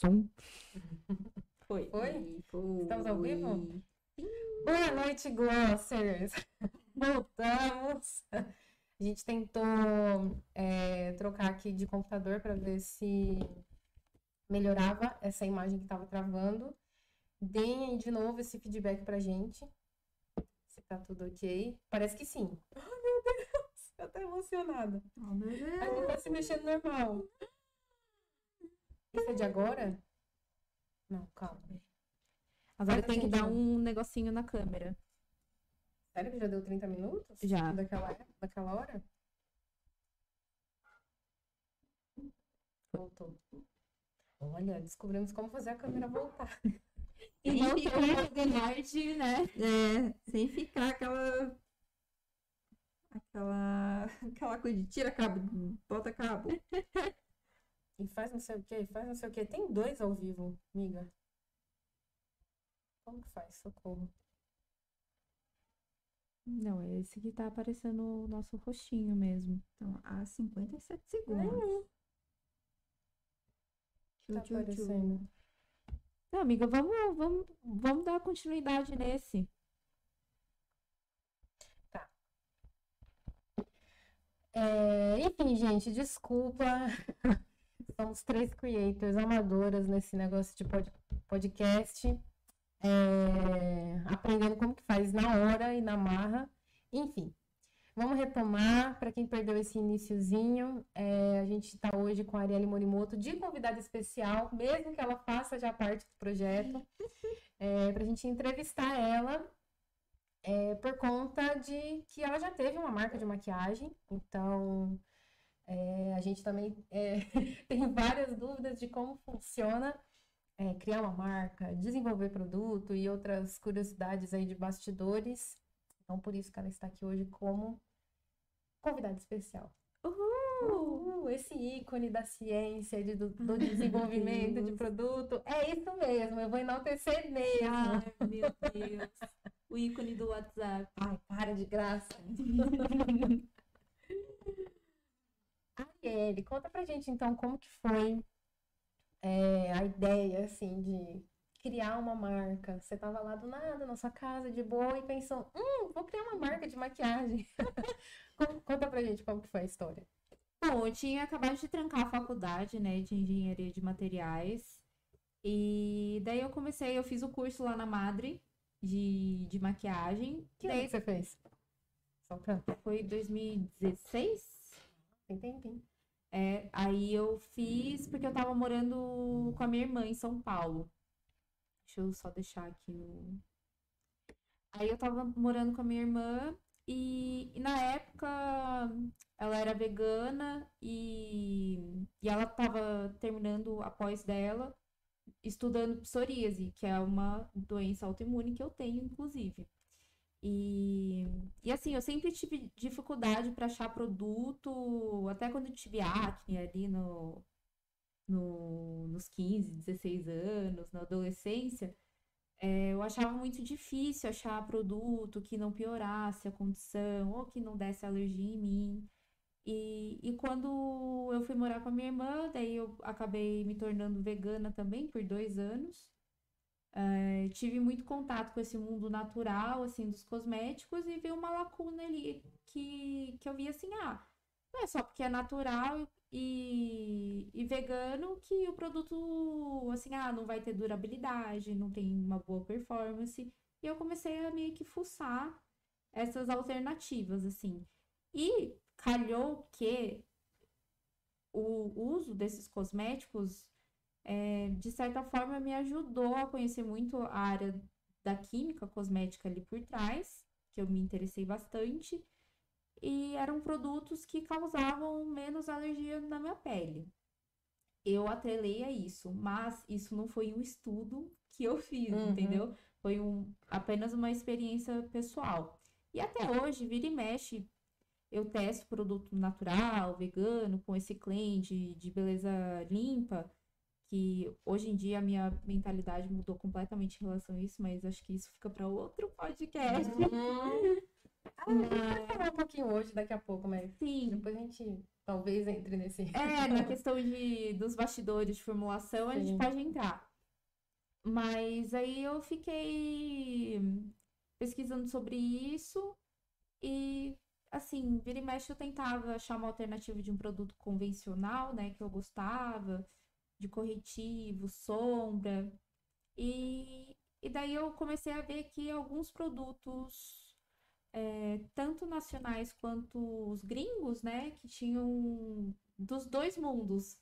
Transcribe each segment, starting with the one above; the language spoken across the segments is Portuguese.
som. Foi. Foi? Foi. Estamos ao vivo? Boa noite, Glossers! Voltamos! A gente tentou é, trocar aqui de computador para ver se melhorava essa imagem que estava travando. Deem aí de novo esse feedback pra gente. Se tá tudo ok. Parece que sim. Oh, meu Deus! Eu tô emocionada. Oh, meu Deus. A gente tá se mexendo normal. Isso é de agora? Não, calma. Agora tem que dar um negocinho na câmera. Sério que já deu 30 minutos? Já. Daquela, daquela hora? Voltou. Olha, descobrimos como fazer a câmera voltar. E Sem não ficar- um nerd, né? É, sem ficar aquela. Aquela. Aquela coisa de tira cabo, bota cabo. E faz não sei o que, faz não sei o que. Tem dois ao vivo, amiga. Como que faz? Socorro. Não, é esse que tá aparecendo o nosso rostinho mesmo. Então, há 57 segundos. Tchu, Tá tchu, tchu. aparecendo. Não, amiga, vamos, vamos, vamos dar continuidade nesse. É, enfim, gente, desculpa. Somos três creators amadoras nesse negócio de pod- podcast. É, aprendendo como que faz na hora e na marra. Enfim, vamos retomar. Para quem perdeu esse iniciozinho, é, a gente está hoje com a Arielle Morimoto de convidada especial, mesmo que ela faça já parte do projeto, para a gente entrevistar ela é, por conta de que ela já teve uma marca de maquiagem, então é, a gente também é, tem várias dúvidas de como funciona é, criar uma marca, desenvolver produto e outras curiosidades aí de bastidores. Então, por isso que ela está aqui hoje como convidada especial. Uhul! Esse ícone da ciência, de- do, do desenvolvimento de produto. É isso mesmo, eu vou enaltecer mesmo. Ai, meu Deus. O ícone do WhatsApp. Ai, para de graça. Arielle, conta pra gente então como que foi é, a ideia, assim, de criar uma marca. Você tava lá do nada, na sua casa, de boa, e pensou, hum, vou criar uma marca de maquiagem. Con- Conta pra gente como que foi a história. Bom, eu tinha acabado de trancar a faculdade, né, de engenharia de materiais. E daí eu comecei, eu fiz o curso lá na Madre de, de maquiagem. Que ano daí que você fez? Só pra... foi 2016. Tem tempinho. É, aí eu fiz porque eu tava morando com a minha irmã em São Paulo. Deixa eu só deixar aqui o. Aí eu tava morando com a minha irmã e, e na época ela era vegana e, e ela tava terminando a pós dela estudando psoríase, que é uma doença autoimune que eu tenho, inclusive. E, e assim, eu sempre tive dificuldade para achar produto, até quando eu tive acne ali no, no, nos 15, 16 anos, na adolescência, é, eu achava muito difícil achar produto que não piorasse a condição ou que não desse alergia em mim. E, e quando eu fui morar com a minha irmã, daí eu acabei me tornando vegana também por dois anos. É, tive muito contato com esse mundo natural, assim, dos cosméticos e vi uma lacuna ali que, que eu vi assim, ah, não é só porque é natural e, e vegano que o produto, assim, ah, não vai ter durabilidade, não tem uma boa performance. E eu comecei a meio que fuçar essas alternativas, assim. E calhou que o uso desses cosméticos é, de certa forma, me ajudou a conhecer muito a área da química cosmética ali por trás, que eu me interessei bastante, e eram produtos que causavam menos alergia na minha pele. Eu atrelei a isso, mas isso não foi um estudo que eu fiz, Uhum. entendeu? Foi um, apenas uma experiência pessoal. E até hoje, vira e mexe, eu testo produto natural, vegano, com esse de, de beleza limpa que hoje em dia a minha mentalidade mudou completamente em relação a isso, mas acho que isso fica para outro podcast. Uhum. Ah, a falar um pouquinho hoje, daqui a pouco, mas Sim, depois a gente talvez entre nesse. É, na questão de, dos bastidores de formulação, a Sim. gente pode entrar. Mas aí eu fiquei pesquisando sobre isso e, assim, vira e mexe eu tentava achar uma alternativa de um produto convencional, né, que eu gostava, de corretivo, sombra. E, e daí eu comecei a ver que alguns produtos, é, tanto nacionais quanto os gringos, né, que tinham dos dois mundos.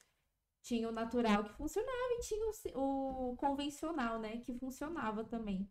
Tinha o natural que funcionava e tinha o, o convencional, né, que funcionava também.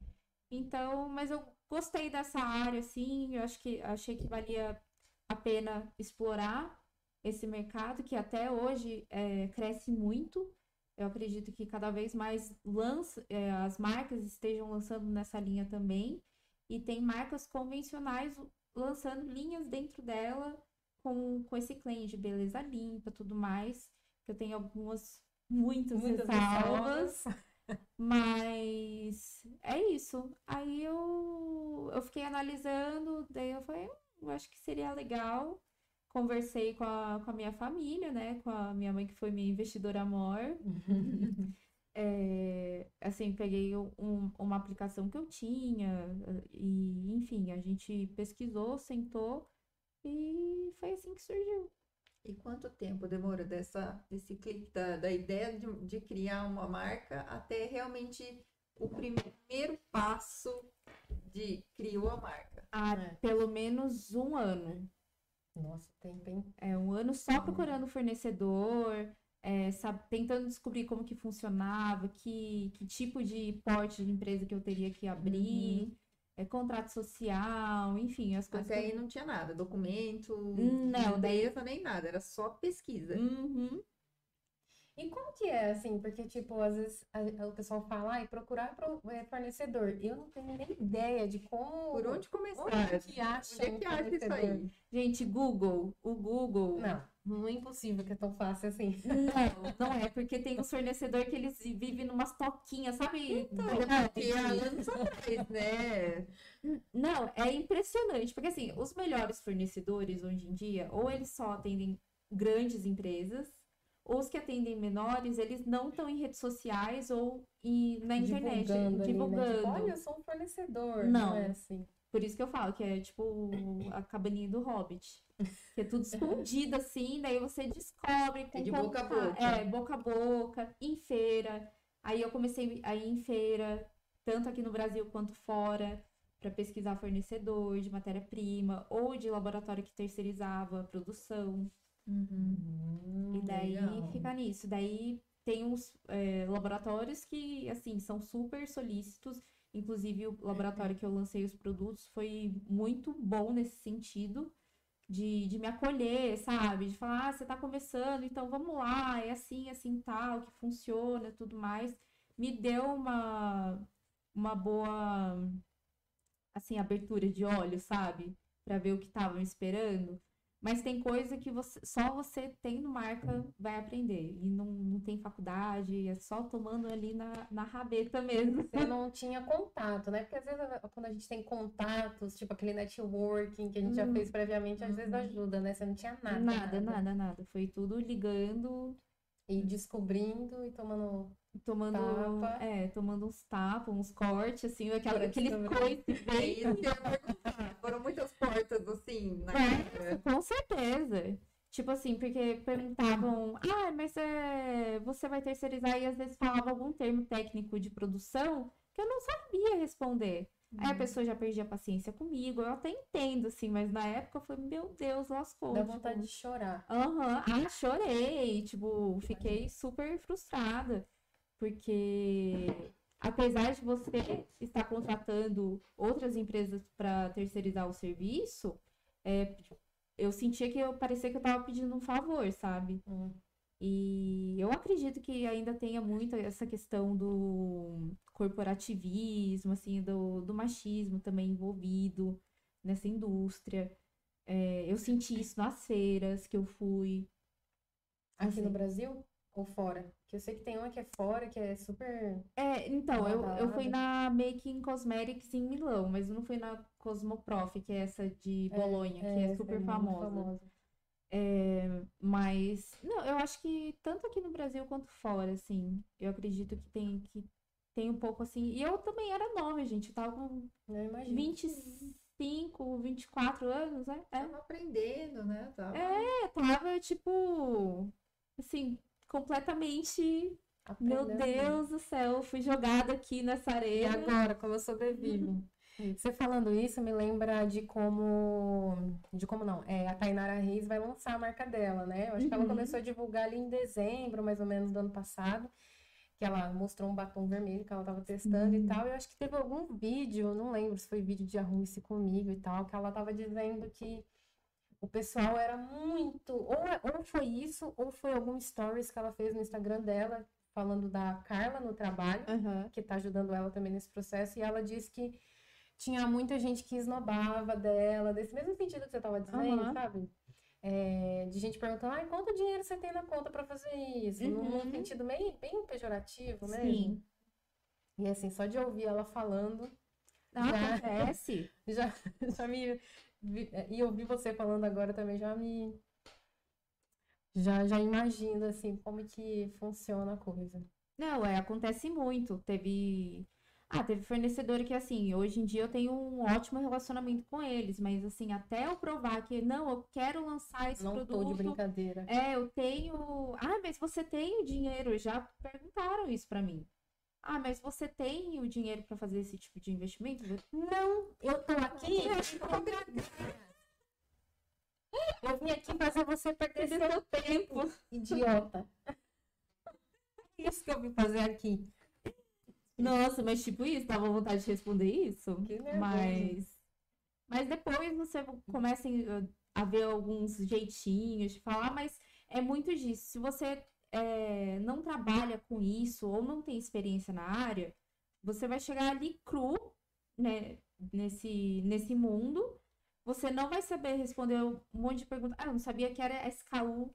Então, mas eu gostei dessa área, assim, eu acho que achei que valia a pena explorar esse mercado, que até hoje é, cresce muito. Eu acredito que cada vez mais lança, é, as marcas estejam lançando nessa linha também. E tem marcas convencionais lançando linhas dentro dela com, com esse claim de beleza limpa, tudo mais. Que eu tenho algumas, muitas, Muitas ressalvas. Mas é isso. Aí eu, eu fiquei analisando, daí eu falei, "Hum, eu acho que seria legal. Conversei com a, com a minha família, né? Com a minha mãe, que foi minha investidora amor. É, assim, peguei um- uma aplicação que eu tinha, e enfim, a gente pesquisou, sentou, e foi assim que surgiu. E quanto tempo demora dessa, desse clique da, da ideia de, de criar uma marca até realmente o primeiro passo de criou a marca? Há É. pelo menos um ano. Nossa, tempo, hein? É um ano só procurando fornecedor, é, sabe, tentando descobrir como que funcionava, que, que tipo de porte de empresa que eu teria que abrir, é, contrato social, enfim, as coisas. Até que aí não tinha nada, documento, Não, daí- empresa, nem nada, era só pesquisa. Uhum. E como que é, assim? Porque, tipo, às vezes a- o pessoal fala, ai, procurar pro- é, fornecedor. Eu não tenho nem ideia de como. Por onde começar? Onde que acha Onde é um que acha isso fornecedor? aí? Gente, Google, o Google. Não, não é impossível que é tão fácil assim. Não, não é, porque tem os fornecedores que eles vivem numas toquinhas, sabe? Então, anos atrás, né? Não, é impressionante, porque assim, os melhores fornecedores hoje em dia, ou eles só atendem grandes empresas, os que atendem menores, eles não estão em redes sociais ou em- na internet, Divulgando ali, né? divulgando. Tipo, Olha, eu sou um fornecedor. Não. é assim. Por isso que eu falo que é tipo a cabaninha do Hobbit. Que é tudo escondido assim, daí você descobre com É de boca a contato- boca. É, boca a boca, em feira. Aí eu comecei a ir em feira, tanto aqui no Brasil quanto fora, para pesquisar fornecedor de matéria-prima ou de laboratório que terceirizava a produção. Hum, E daí legal. fica nisso. Daí tem uns é, laboratórios que, assim, são super solícitos. Inclusive, o laboratório que eu lancei os produtos foi muito bom nesse sentido. De, de me acolher, sabe? De falar, ah, você tá começando, então vamos lá, é assim, assim, tal, que funciona, tudo mais. Me deu uma, uma boa, assim, abertura de olhos, sabe? Pra ver o que tava me esperando. Mas tem coisa que você, só você tendo marca vai aprender. E não, não tem faculdade, é só tomando ali na, na rabeta mesmo. Você não tinha contato, né? Porque às vezes quando a gente tem contatos, tipo aquele networking que a gente já Hum. fez previamente, às vezes Uhum. ajuda, né? Você não tinha nada. Nada, nada, nada. Foi tudo ligando, E descobrindo e tomando. tomando, Tapa. é, tomando uns tapas, uns cortes, assim, aquela, coices É bem. Foram muitas assim na É, com certeza. Tipo assim, porque perguntavam, ah, mas é, você vai terceirizar e às vezes falava algum termo técnico de produção que eu não sabia responder. Aí a Uhum. pessoa já perdia a paciência comigo, eu até entendo, assim, mas na época eu falei, meu Deus, lascou. Dá tipo, vontade de chorar. Aham, Ah, chorei, tipo, fiquei super frustrada, porque apesar de você estar contratando outras empresas para terceirizar o serviço, é, eu sentia que eu parecia que eu estava pedindo um favor, sabe? Hum. E eu acredito que ainda tenha muito essa questão do corporativismo, assim, do, do machismo também envolvido nessa indústria. É, eu senti isso nas feiras que eu fui. Aqui no Assim. Brasil ou fora? Que eu sei que tem uma que é fora, que é super. É, então, eu, eu fui na Making Cosmetics em Milão, mas eu não fui na Cosmoprof, que é essa de Bolonha, que é essa super muito famosa. É, mas, não, eu acho que tanto aqui no Brasil quanto fora, assim, eu acredito que tem, que tem um pouco assim. E eu também era nova, gente, eu tava com Eu imagino. 25, 24 anos, né? É, Tava aprendendo, né? Tava... eu tava, tipo, assim, completamente. Meu Aprendendo. Deus do céu, fui jogada aqui nessa E areia. agora, como eu sobrevivo? Você falando isso me lembra de como. De como não? É, a Tainara Reis vai lançar a marca dela, né? Eu acho que ela Uhum. começou a divulgar ali em dezembro, mais ou menos, do ano passado. Que ela mostrou um batom vermelho que ela tava testando e tal. E eu acho que teve algum vídeo, não lembro se foi vídeo de Arrume-se comigo e tal, que ela tava dizendo que o pessoal era muito. Ou, é- ou foi isso, ou foi algum stories que ela fez no Instagram dela, falando da Carla no trabalho Aham. que tá ajudando ela também nesse processo, e ela disse que tinha muita gente que esnobava dela, desse mesmo sentido que você tava dizendo, Aham. sabe? É, de gente perguntando, ai, quanto dinheiro você tem na conta pra fazer isso? Num- Num Uhum. sentido meio, bem pejorativo mesmo. Sim. E assim, só de ouvir ela falando, Não, Já. acontece. já, já me. Vi- E ouvir você falando agora também já me. Já, já imagino, assim, como que funciona a coisa. Não, é, acontece muito. Teve. Ah, teve fornecedor que, assim, hoje em dia eu tenho um ótimo relacionamento com eles, mas, assim, até eu provar que, não, eu quero lançar esse Não tô de produto. brincadeira. É, eu tenho. Ah, mas você tem o dinheiro? Já perguntaram isso pra mim. Ah, mas você tem o dinheiro pra fazer esse tipo de investimento? Não, eu tô aqui. Eu vim aqui fazer você perder seu tempo, idiota. É Isso que eu vim fazer aqui. Nossa, mas tipo isso, dava vontade de responder isso. Mas. Mas depois você começa a ver alguns jeitinhos de falar, mas é muito disso. Se você é, não trabalha com isso ou não tem experiência na área, você vai chegar ali cru, né, nesse, nesse mundo. Você não vai saber responder um monte de perguntas. Ah, eu não sabia que era SKU.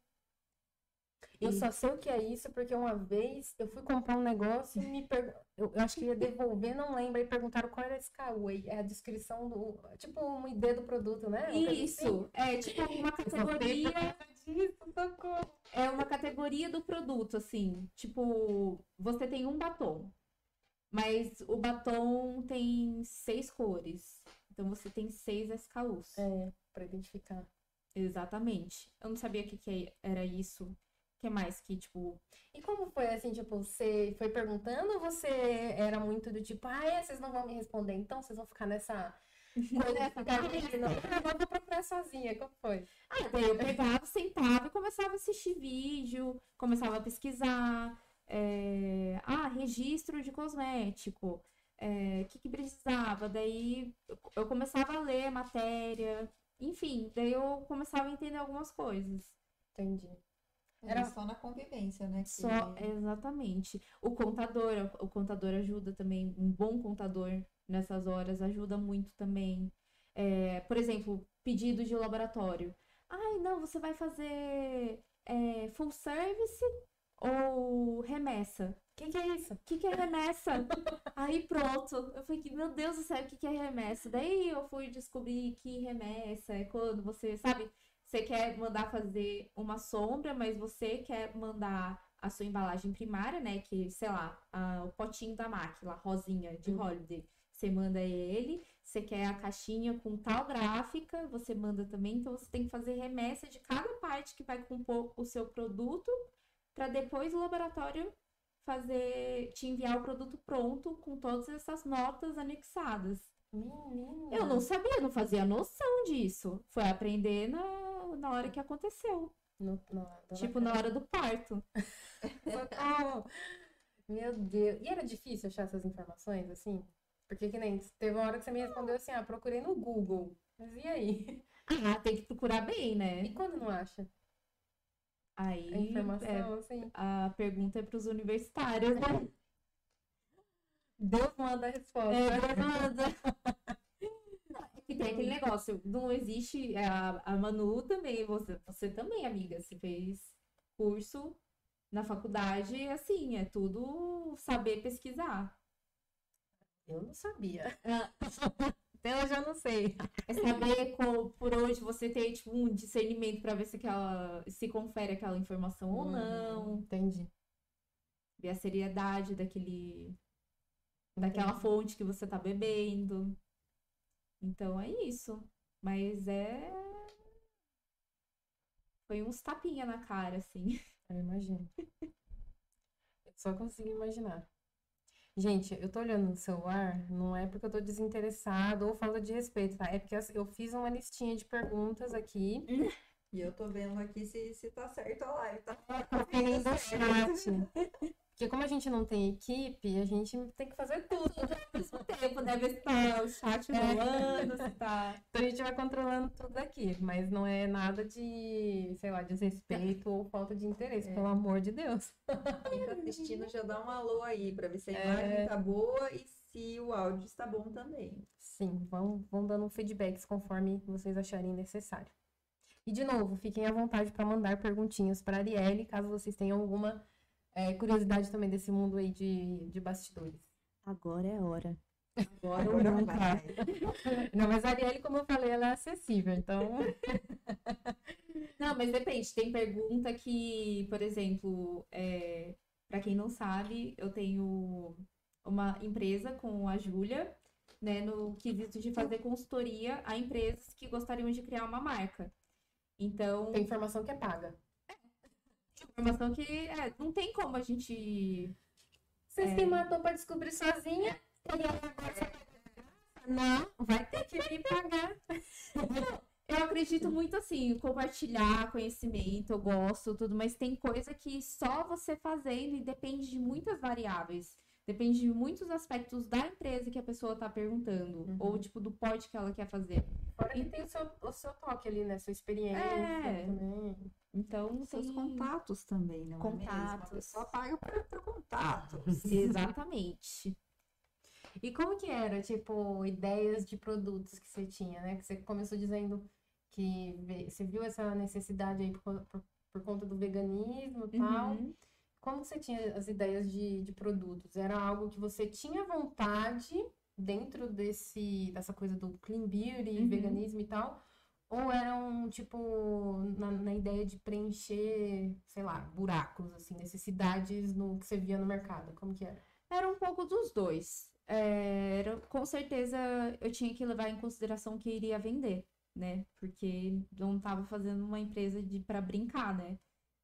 Eu E- só sei o que é isso porque uma vez eu fui comprar um negócio e me per... eu, eu acho que ia devolver, não lembro, e perguntaram qual era aí é a descrição do, tipo, um ID do produto, né? Uma coisa assim. Isso, é tipo uma categoria. disso, socorro. É uma categoria do produto, assim. Tipo, você tem um batom, mas o batom tem seis cores. Então você tem seis SKUs. É, pra identificar. Exatamente. Eu não sabia o que, que era isso. Que mais que, tipo. E como foi assim, tipo, você foi perguntando ou você era muito do tipo, ah, é, vocês não vão me responder, então vocês vão ficar nessa coisa ficar não, ah, eu vou procurar sozinha, como foi? Ah, daí eu pegava, sentava e começava a assistir vídeo, começava a pesquisar. é, Ah, registro de cosmético. é, O que, que precisava? Daí eu- começava a ler matéria. Enfim, daí eu começava a entender algumas coisas. Entendi. Era só na convivência, né? que- Só, exatamente. O contador, o contador ajuda também, um bom contador nessas horas ajuda muito também. É, por exemplo, pedido de laboratório. Ai, não, você vai fazer é, full service ou remessa? O que que é isso? O que, que é remessa? Aí pronto. Eu falei, meu Deus do céu, o que, que é remessa? Daí eu fui descobrir que remessa é quando você, sabe, você quer mandar fazer uma sombra, mas você quer mandar a sua embalagem primária, né? Que, sei lá, a- o potinho da máquina, rosinha de Uhum. holiday. Você manda ele, você quer a caixinha com tal gráfica, você manda também. Então você tem que fazer remessa de cada parte que vai compor o seu produto, para depois o laboratório fazer, te enviar o produto pronto com todas essas notas anexadas. Menina. Eu não sabia, não fazia noção disso. Foi aprender na, na hora que aconteceu. No, dona tipo, na hora do parto. Socorro! Meu Deus. E era difícil achar essas informações, assim? Porque que nem teve uma hora que você me respondeu assim, ah, procurei no Google. Mas e aí? Ah, tem que procurar bem, E né? quando não acha Aí a informação, é, assim? a pergunta é para os universitários, né? Deus manda a resposta. É. É que tem aquele negócio, não existe. é, A, a Manu também, você, você também, amiga, você fez curso na faculdade, assim, é tudo saber pesquisar. Eu não sabia. Então eu já não sei. É saber qual- por onde você tem, tipo, um discernimento pra ver se aquela. se confere aquela informação ou não. Entendi. Ver a seriedade daquele. daquela fonte que você tá bebendo. Então é isso. Mas é. Foi uns tapinha na cara, assim. Eu imagino. Eu só consigo imaginar. Gente, eu tô olhando no celular, não é porque eu tô desinteressado ou falta de respeito, tá? É porque eu fiz uma listinha de perguntas aqui. E eu tô vendo aqui se, se tá certo a live, tá? Conferindo o chat. Porque como a gente não tem equipe, a gente tem que fazer tudo. Ao mesmo tempo, né? Ver se tá o chat rolando, se tá. Então a gente vai controlando tudo aqui, mas não é nada de, sei lá, desrespeito ou falta de interesse, É. pelo amor de Deus. Quem tá assistindo já dá um alô aí pra ver se a É. imagem tá boa e se o áudio está bom também. Sim, vão, vão dando feedbacks conforme vocês acharem necessário. E de novo, fiquem à vontade para mandar perguntinhas para a Arielle, caso vocês tenham alguma é, curiosidade também desse mundo aí de, de bastidores. Agora é hora. Agora ou nunca. vai. Não, mas a Arielle, como eu falei, ela é acessível, então. Não, mas depende. Tem pergunta que, por exemplo, é, para quem não sabe, eu tenho uma empresa com a Júlia, né, no quesito de fazer consultoria a empresas que gostariam de criar uma marca. Então, Tem informação que é paga. Informação que é, não tem como a gente. Você É. se matou para descobrir sozinha. E aí agora Não, vai ter que vir pagar. Eu acredito muito assim, compartilhar conhecimento, eu gosto, tudo, mas tem coisa que só você fazendo e depende de muitas variáveis. Depende de muitos aspectos da empresa que a pessoa tá perguntando, Uhum. ou tipo do pod que ela quer fazer. Fora que tem o seu, o seu toque ali, né? Sua experiência É. também. Então, Seus tem... contatos também, não é Contatos. pessoa paga por, por contatos. Exatamente. E como que era, tipo, ideias de produtos que você tinha, né? Que você começou dizendo que você viu essa necessidade aí por, por, por conta do veganismo e tal. Uhum. Como você tinha as ideias de, de produtos? Era algo que você tinha vontade dentro desse, dessa coisa do clean beauty, Uhum. veganismo e tal? Ou eram, tipo, na, na ideia de preencher, sei lá, buracos, assim, necessidades no que você via no mercado? Como que era? Era um pouco dos dois. É, era, com certeza eu tinha que levar em consideração que iria vender, né? Porque não estava fazendo uma empresa de para brincar, né?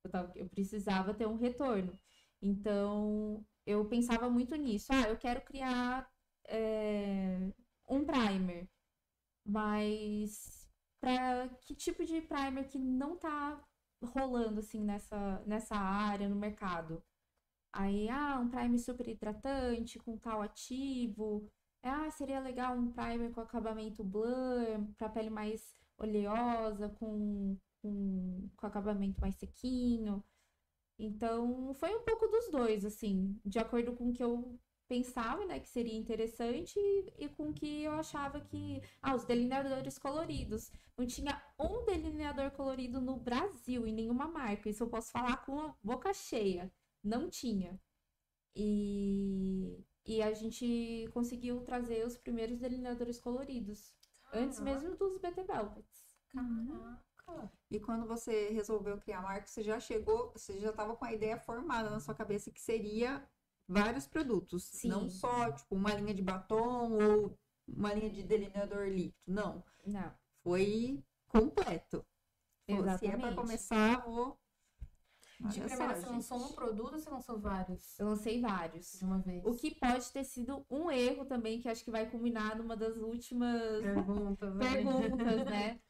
Eu, tava- eu precisava ter um retorno. Então eu pensava muito nisso. Ah, eu quero criar é, um primer, mas para que tipo de primer que não tá rolando assim nessa, nessa área no mercado? Aí, ah, um primer super hidratante com tal ativo. Ah, seria legal um primer com acabamento blur, para pele mais oleosa, com, com, com acabamento mais sequinho. Então, foi um pouco dos dois, assim, de acordo com o que eu pensava, né, que seria interessante e, e com o que eu achava que. Ah, os delineadores coloridos. Não tinha um delineador colorido no Brasil, em nenhuma marca. Isso eu posso falar com a boca cheia. Não tinha. E, e a gente conseguiu trazer os primeiros delineadores coloridos. Antes mesmo dos BT Velvets. Caraca! E quando você resolveu criar a marca, você já chegou, você já estava com a ideia formada na sua cabeça que seria vários produtos. Sim. Não só, tipo, uma linha de batom ou uma linha de delineador líquido. Não. Não. Foi completo. Falou, Se é para Exatamente. começar, vou. De Olha primeira, só, você lançou um gente. produto ou você lançou vários Eu lancei vários. de uma vez? O que pode ter sido um erro também, que acho que vai culminar numa das últimas Perguntas. né? perguntas, né?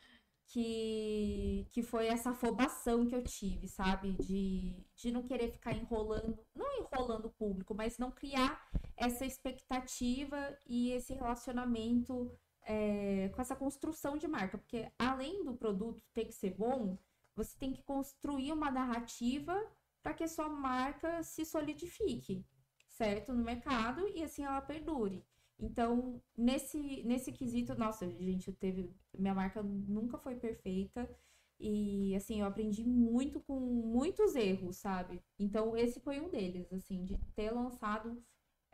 Que, que foi essa afobação que eu tive, sabe? De, de não querer ficar enrolando, não enrolando o público, mas não criar essa expectativa e esse relacionamento é, com essa construção de marca. Porque além do produto ter que ser bom, você tem que construir uma narrativa para que a sua marca se solidifique, certo? No mercado e assim ela perdure. Então, nesse, nesse quesito, nossa, gente, teve. Minha marca nunca foi perfeita. E, assim, eu aprendi muito com muitos erros, sabe? Então, esse foi um deles, assim, de ter lançado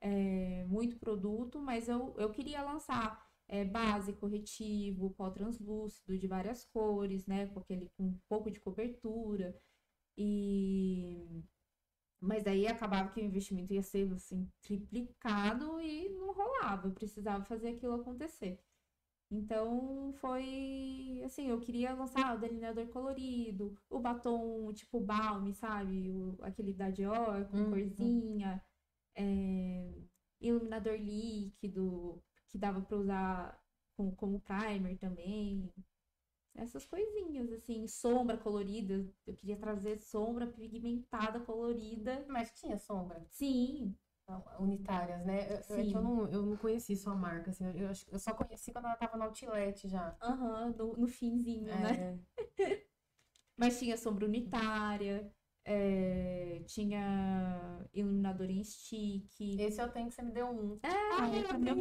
é, muito produto, mas eu, eu queria lançar é, base, corretivo, pó translúcido de várias cores, né? Com aquele com um pouco de cobertura. E mas aí acabava que o investimento ia ser assim triplicado e não rolava, eu precisava fazer aquilo acontecer. Então foi assim, eu queria lançar o delineador colorido, o batom tipo balme, sabe? O, aquele da Dior com Uhum. corzinha, é, iluminador líquido, que dava para usar como, como primer também. Essas coisinhas, assim, sombra colorida. Eu queria trazer sombra pigmentada colorida. Mas tinha sombra. Sim, unitárias, né? Eu, é Sim. eu, não, eu não conheci sua marca, assim, eu, eu só conheci quando ela tava no Outlet já. aham, no, no finzinho, né? É, Mas tinha sombra unitária, é, tinha iluminador em stick, esse eu tenho que você me deu um. ah, eu também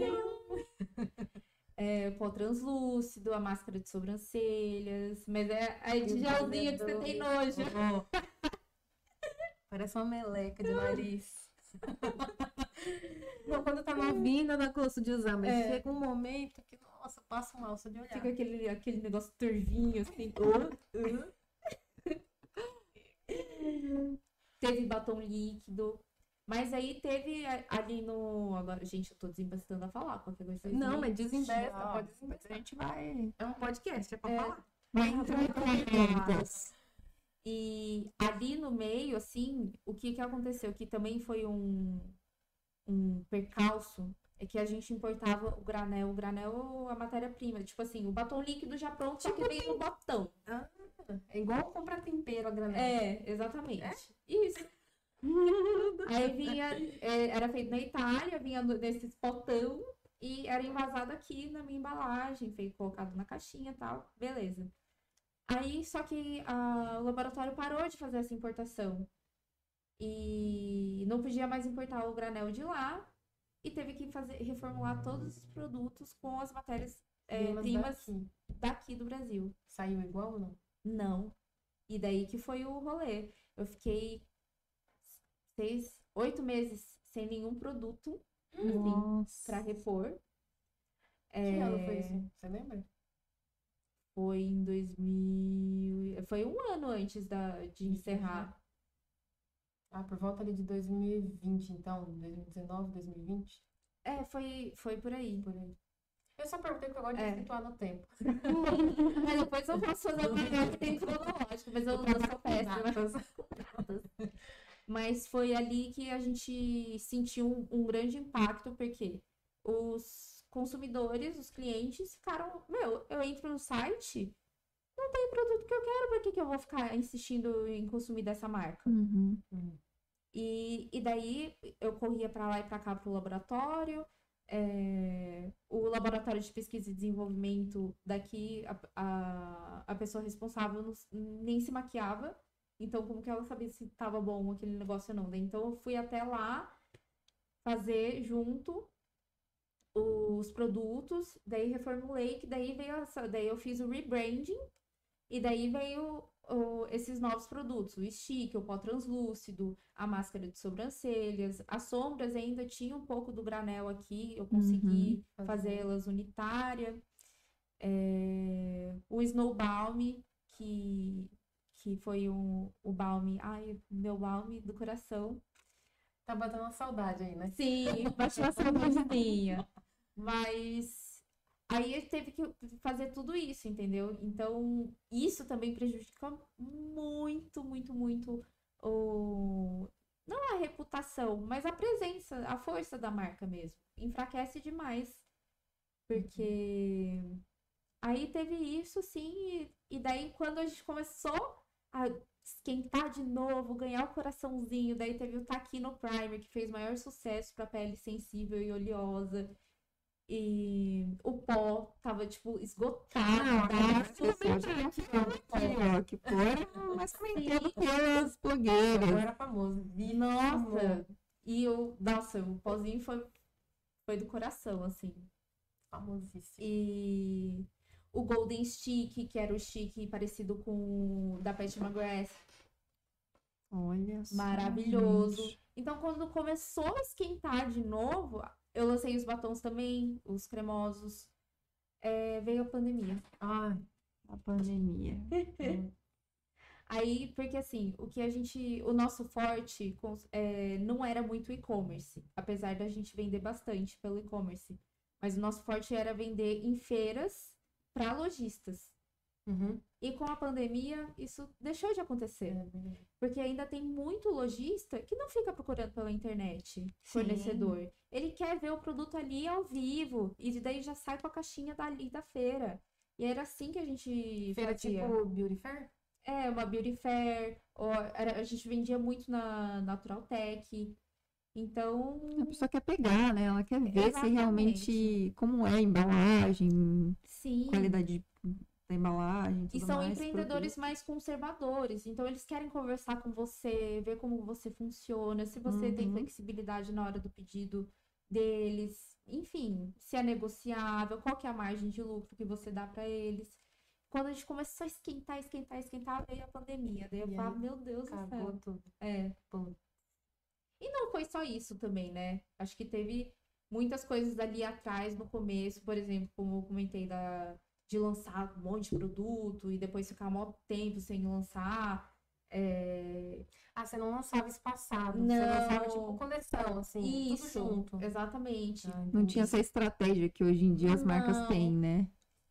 é, pó translúcido, a máscara de sobrancelhas, mas é a de gelzinho que você tem nojo. Parece uma meleca de nariz. Não, quando tá novinha, ainda dá gosto de usar, mas É. chega um momento que, nossa, passa mal só de olhar. Fica aquele, aquele negócio turvinho, assim. uh, uh. Teve batom líquido. Mas aí teve ali no. Agora, gente, eu tô desembestando a falar qualquer coisa. Não, mas desembesta, pode desembestar. a gente vai. É um podcast, é pra É. falar. Vai entrar. E ali no meio, assim, o que que aconteceu? Que também foi um, um percalço, é que a gente importava o granel, o granel a matéria-prima. Tipo assim, o batom líquido já pronto, só que veio no botão. É igual comprar tempero a granel. É, exatamente. Isso. Aí vinha, é, era feito na Itália, vinha nesses potão e era envasado aqui na minha embalagem, feito colocado na caixinha e tal, beleza. Aí, só que ah, o laboratório parou de fazer essa importação. E não podia mais importar o granel de lá e teve que fazer, reformular todos os produtos com as matérias é, Primas primas daqui. daqui do Brasil. Saiu igual ou não? Não. E daí que foi o rolê. Eu fiquei seis, oito meses sem nenhum produto assim, pra repor. Que É, ano foi isso? Você lembra? Foi em 2000. Foi um ano antes da, de encerrar. Ah, por volta ali de 2020, então, 2019, 2020, É, foi, foi por aí. por aí. Eu só perguntei porque eu gosto de É. situar no tempo. Mas depois eu posso fazer melhor tempo cronológico, mas eu, eu sou péssima. Mas foi ali que a gente sentiu um, um grande impacto, porque os consumidores, os clientes ficaram, meu, eu entro no site, não tem produto que eu quero, por que, que eu vou ficar insistindo em consumir dessa marca? Uhum. E, e daí eu corria para lá e para cá para o laboratório. é, o laboratório de pesquisa e desenvolvimento daqui, a, a, a pessoa responsável não- nem se maquiava. Então, como que ela sabia se estava bom aquele negócio ou não? Daí, Então, eu fui até lá fazer junto os produtos, daí reformulei, que daí veio essa, daí eu fiz o rebranding, e daí veio o- esses novos produtos, o stick, o pó translúcido, a máscara de sobrancelhas, as sombras ainda tinha um pouco do granel aqui, eu consegui Uhum. fazê-las unitária. É, o Snow Balm, que, que foi um, o balme, ai, meu balme do coração. Tá batendo uma saudade aí, né? Sim, baixou a saudadezinha. Mas aí teve que fazer tudo isso, entendeu? Então, isso também prejudica muito, muito, muito o. Não a reputação, mas a presença, a força da marca mesmo. Enfraquece demais. Porque aí teve isso, sim, e, e daí quando a gente começou a esquentar de novo, ganhar o coraçãozinho. Daí teve o Taquino Primer, que fez maior sucesso para pele sensível e oleosa. E o pó tava, tipo, esgotado. Não, é tudo bem, gente. pó. Ó, que foram mais comentado pelas blogueiras. Eu era famoso. Vi Nossa! E o. Nossa, o pozinho foi, foi do coração, assim. famosíssimo. E o Golden Stick, que era o stick parecido com o da Pat McGrath. Olha só, Maravilhoso. gente. Então, quando começou a esquentar de novo, eu lancei os batons também, os cremosos. é, veio a pandemia. Ai, A pandemia. Aí, porque assim, o que a gente. O nosso forte é, não era muito e-commerce, apesar da gente vender bastante pelo e-commerce. Mas o nosso forte era vender em feiras para lojistas. uhum. E com a pandemia, isso deixou de acontecer. Verdade. Porque ainda tem muito lojista que não fica procurando pela internet, fornecedor. Ele quer ver o produto ali ao vivo. E daí já sai com a caixinha dali da feira. E era assim que a gente Feira fazia. tipo Beauty Fair? É, uma beauty fair, ou era- a gente vendia muito na Natural Tech. Então, A pessoa quer pegar, né? Ela quer ver se Exatamente. realmente como é a embalagem, sim. qualidade da embalagem, E são mais, empreendedores produto. mais conservadores, então eles querem conversar com você, ver como você funciona, se você tem Uhum. flexibilidade na hora do pedido deles, enfim, se é negociável, qual que é a margem de lucro que você dá para eles. Quando a gente começou a esquentar, esquentar, esquentar, veio a pandemia. Daí eu falo, meu Deus do céu. Acabou tudo. É. Pô. E não foi só isso também, né? Acho que teve muitas coisas ali atrás no começo, por exemplo, como eu comentei da, de lançar um monte de produto e depois ficar mó tempo sem lançar. É, Ah, você não lançava espaçado. Você Não. lançava tipo coleção, assim. Isso, Tudo junto. exatamente. Ah, Não tinha essa estratégia que hoje em dia as marcas Não. têm, né?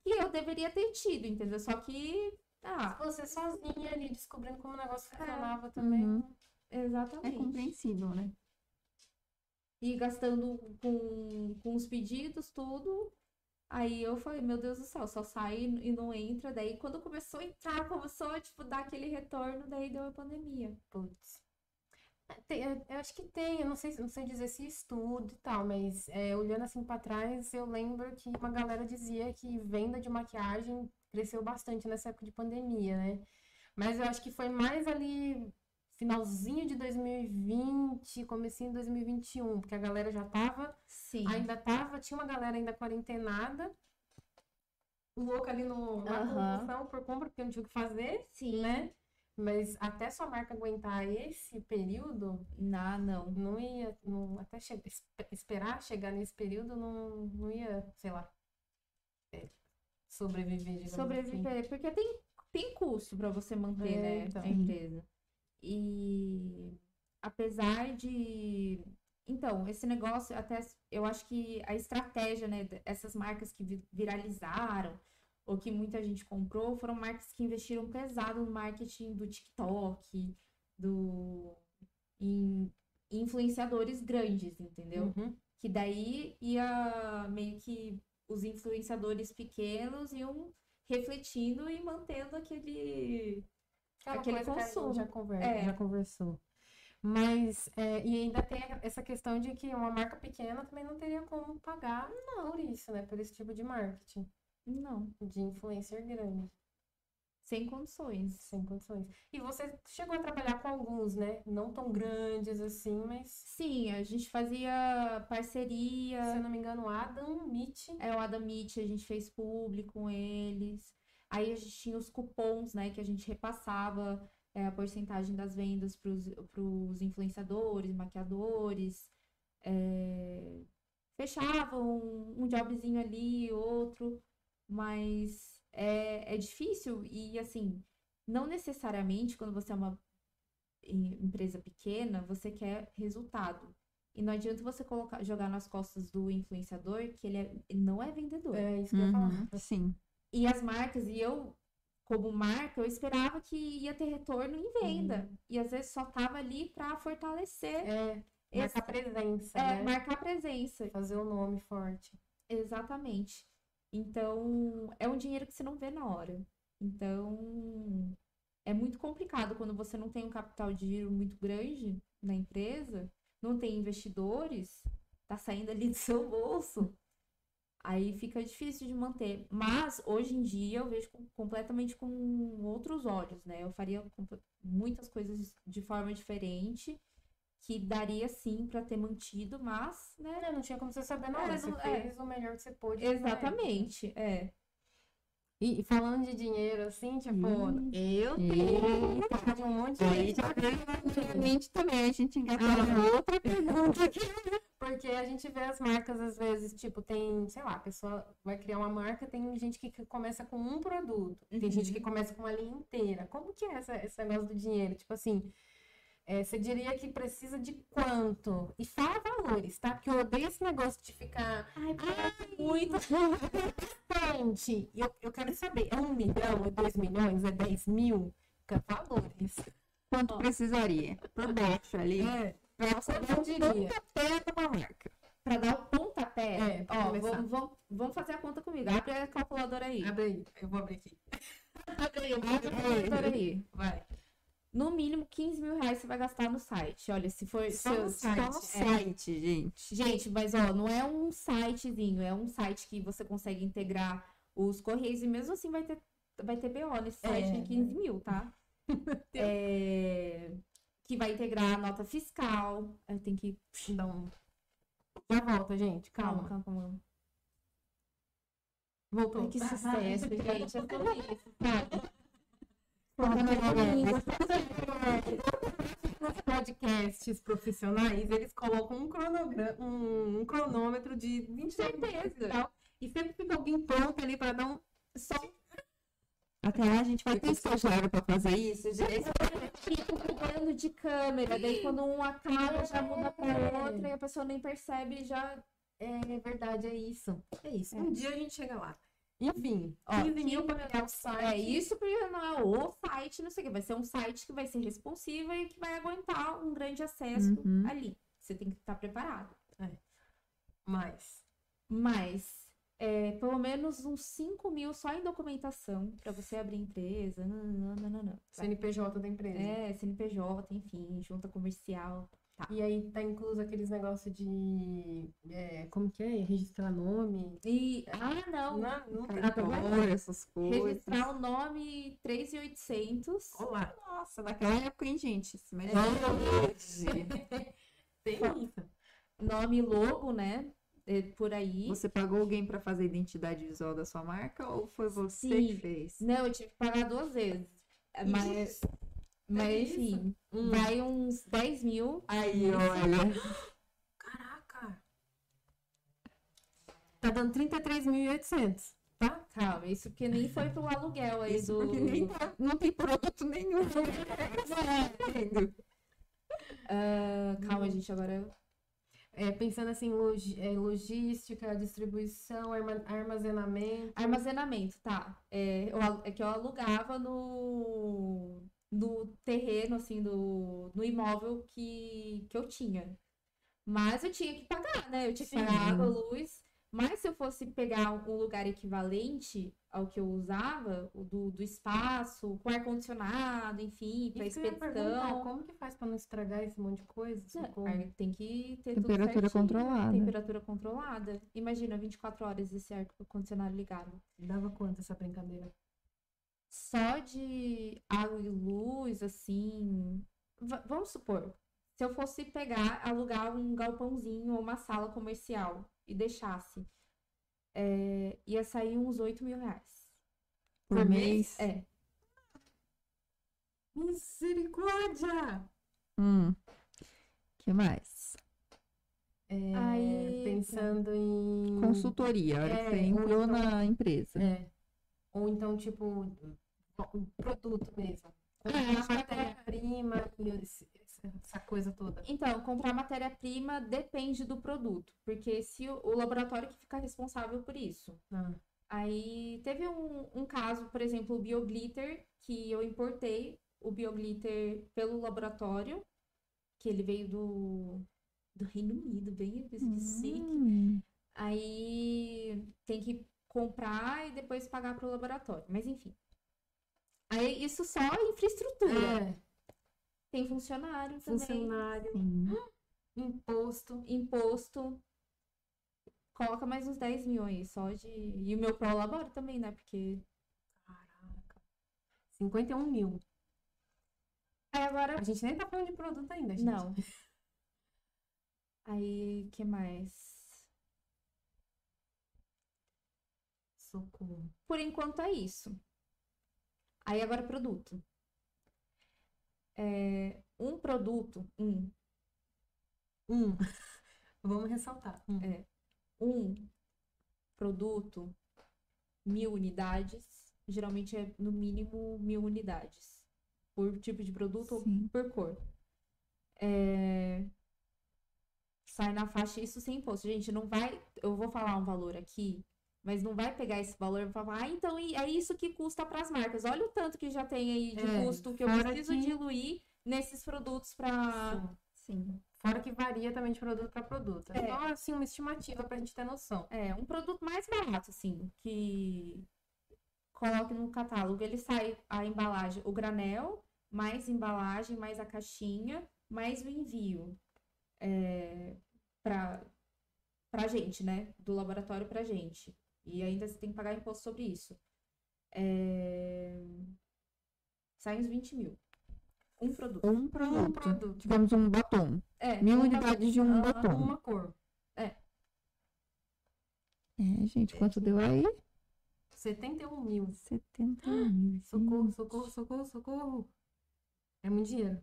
E eu deveria ter tido, entendeu? Só que. Ah, Você sozinha ali descobrindo como o negócio funcionava também. Uhum. É exatamente. compreensível, né? E gastando com, com os pedidos, tudo. Aí eu falei, meu Deus do céu, só sai e não entra. Daí quando começou a entrar, começou a, tipo, dar aquele retorno, daí deu a pandemia. Putz. É, tem- eu acho que tem, eu não sei, não sei dizer se estudo e tal, mas é, olhando assim pra trás, eu lembro que uma galera dizia que venda de maquiagem cresceu bastante nessa época de pandemia, né? Mas eu acho que foi mais ali finalzinho de 2020, comecinho de 2021, porque a galera já tava Sim. ainda tava, tinha uma galera ainda quarentenada, louca ali no, na compulsão por compra, porque não tinha o que fazer, Sim. né? Mas até sua marca aguentar esse período, Não, não. não ia, não, até che- es- esperar chegar nesse período, não, não ia, sei lá, é, sobreviver, digamos assim. Sobreviver, porque tem, tem custo para você manter, É, né, então. a empresa. E apesar de. Então, esse negócio, até eu acho que a estratégia, né, essas marcas que vi- viralizaram, ou que muita gente comprou, foram marcas que investiram pesado no marketing do TikTok, do. em influenciadores grandes, entendeu? Uhum. Que daí ia meio que os influenciadores pequenos iam refletindo e mantendo aquele. Aquela Aquele consumo. já, conver- É. já conversou. Mas, é, e ainda tem essa questão de que uma marca pequena também não teria como pagar por isso, né? Por esse tipo de marketing, Não, de influencer grande. sem condições. Sem condições. E você chegou a trabalhar com alguns, né? Não tão grandes assim, mas, Sim, a gente fazia se parceria. eu não me engano, Adam Mitch. É o Adamite, a gente fez publi com eles. Aí a gente tinha os cupons, né, que a gente repassava é, a porcentagem das vendas para os influenciadores, maquiadores. É, fechava um, um jobzinho ali, outro, mas é, é difícil e assim, não necessariamente quando você é uma em- empresa pequena, você quer resultado. E não adianta você colocar, jogar nas costas do influenciador que ele, é- ele não é vendedor. É isso que eu ia falar. Uhum, Sim. E as marcas, e eu, como marca, eu esperava que ia ter retorno em venda. E às vezes só tava ali para fortalecer, É, esse- marcar presença, é, né? marcar presença. Fazer o nome forte. Exatamente. Então, é um dinheiro que você não vê na hora. Então, é muito complicado quando você não tem um capital de giro muito grande na empresa, não tem investidores, tá saindo ali do seu bolso. Aí fica difícil de manter. Mas, hoje em dia, eu vejo com- completamente com outros olhos, né? Eu faria muitas coisas de forma diferente, que daria sim para ter mantido, mas, né? É, não tinha como você saber É, hora. Você não- é. fez o melhor que você pôde. Exatamente, é. E, falando de dinheiro, assim, tipo, Hum. eu tenho de um monte de gente. já veio na minha mente também, a gente engatou outra pergunta aqui. Porque a gente vê as marcas, às vezes, tipo, tem, sei lá, a pessoa vai criar uma marca, tem gente que começa com um produto, tem gente que começa com uma linha inteira. Como que é essa, esse negócio do dinheiro? Tipo assim, é, você diria que precisa de quanto? E fala valores, tá? Porque eu odeio esse negócio de ficar. Ai, Ai, muito bastante. Eu, eu quero saber, é um milhão, é dois milhões, é dez mil? Fica valores. Quanto precisaria? Por baixo ali. É, Quanto dar eu um diria? pontapé numa marca. pra dar o pontapé. É, ó, vamos, vamos, vamos fazer a conta comigo. Abre a calculadora aí. abre aí, eu vou abrir aqui. Abre aí, abre a calculadora aí. Vai. No mínimo 15 mil reais você vai gastar no site. Olha, se for. Só se- no site. Só no é. site, gente. Gente, mas ó, não é um sitezinho, é um site que você consegue integrar os correios e mesmo assim vai ter, vai ter BO nesse site É. de 15 mil, tá? É, que vai integrar a nota fiscal. Aí Tem que. Dá um... Já volta, gente. Calma, Calma. calma, calma. Voltou. Ai, que sucesso, gente. É tudo isso? Nos podcasts profissionais, eles colocam um, cronograma, um, um cronômetro de 20 segundos e tal. E sempre fica alguém pronto ali para dar um. Só Até lá a gente vai ter estagiário pra fazer isso, gente. Fica mudando de câmera, daí quando um acaba, já muda pra É. outra e a pessoa nem percebe já. É verdade, é isso. É isso. É. Um dia a gente chega lá. Enfim, Ó, 15 mil para criar o site. É isso porque não é o site, não sei o que. Vai ser um site que vai ser responsivo e que vai aguentar um grande acesso Uhum. ali. Você tem que estar preparado. Mas. Mas, é, pelo menos uns 5 mil só em documentação para você abrir empresa. Não, não, não, não, não. CNPJ da empresa. É, CNPJ, enfim, junta comercial. E aí tá incluso aqueles negócios de. é, como que é? Registrar nome. E, ah, não. Tá. Cartório, essas coisas. Registrar o nome 3,800. Olá. Nossa, naquela época, hein, gente? Imagina É. hoje. Tem isso. Nome logo, né? É, por aí. Você pagou alguém pra fazer a identidade visual da sua marca ou foi você Sim. que fez? Não, eu tive que pagar duas vezes. É, Mas, mas É isso? enfim, Hum. vai uns 10 mil. Aí, olha. Caraca. Tá dando 33.800. Tá? Calma, isso porque nem foi pro aluguel aí Isso do. porque nem tá- não tem produto nenhum. Ah, calma, gente, agora. É, pensando assim, logi- é, logística, distribuição, arma- armazenamento. Armazenamento, tá. É, eu é que eu alugava no, no terreno, assim, do, no imóvel que, que eu tinha. Mas eu tinha que pagar, né? Eu tinha que Sim. pagar água, luz. Mas se eu fosse pegar um lugar equivalente ao que eu usava, o do, do espaço, com ar-condicionado, enfim, para expedição. como que faz pra não estragar esse monte de coisa? Não, aí tem que ter tudo Temperatura certinho, controlada. Temperatura controlada. Imagina 24 horas esse ar-condicionado ligado. Dava quanto essa brincadeira? Só de água e luz, assim. va- vamos supor, se eu fosse pegar, alugar um galpãozinho ou uma sala comercial e deixasse, é, ia sair uns 8 mil reais. Por mês? É. Misericórdia! Hum. que mais? É, Aí- pensando em. Consultoria. A hora que É, você ou entrou então- na empresa. É. Ou então, tipo, um produto mesmo. Comprar matéria-prima e essa- coisa toda. Então, comprar matéria-prima depende do produto, porque se o, o laboratório que fica responsável por isso. Ah, Aí teve um, um caso, por exemplo, o Bioglitter, que eu importei o Bioglitter pelo laboratório, que ele veio do, do Reino Unido, bem chique. Hum. Aí tem que comprar e depois pagar para o laboratório. Mas enfim. Aí isso só é infraestrutura. É, Tem funcionário também, funcionário, Sim. imposto. imposto. Coloca mais uns 10 mil aí, só de. E o meu prolabore também, né? Porque. Caraca. 51 mil. Aí agora. A gente nem tá falando de produto ainda, gente. Não. Aí, que mais? Socorro. Por enquanto é isso. Aí agora produto. É, um produto, um, Um. Vamos ressaltar. Hum. É. um produto, mil unidades, geralmente é no mínimo mil unidades. Por tipo de produto ou Sim. por cor. É, Sai na faixa isso sem imposto. Gente, não vai. Eu vou falar um valor aqui, mas não vai pegar esse valor e falar, ah, então é isso que custa para as marcas. Olha o tanto que já tem aí de É, custo que eu preciso que- diluir nesses produtos para. Sim. Sim. Fora que varia também de produto para produto. É, É. só assim uma estimativa pra gente ter noção. É, um produto mais barato, assim, que coloque no catálogo. Ele sai a embalagem, o granel, mais embalagem, mais a caixinha, mais o envio. É, pra, pra gente, né? Do laboratório pra gente. E ainda você tem que pagar imposto sobre isso. É, sai uns 20 mil. Um produto. Um produto. Um produto. Digamos um batom. É, Mil um unidades de um Aham. batom. Uma cor. É, gente, quanto deu aí? 71 mil. 70 mil. Socorro, socorro, socorro, socorro. É muito dinheiro.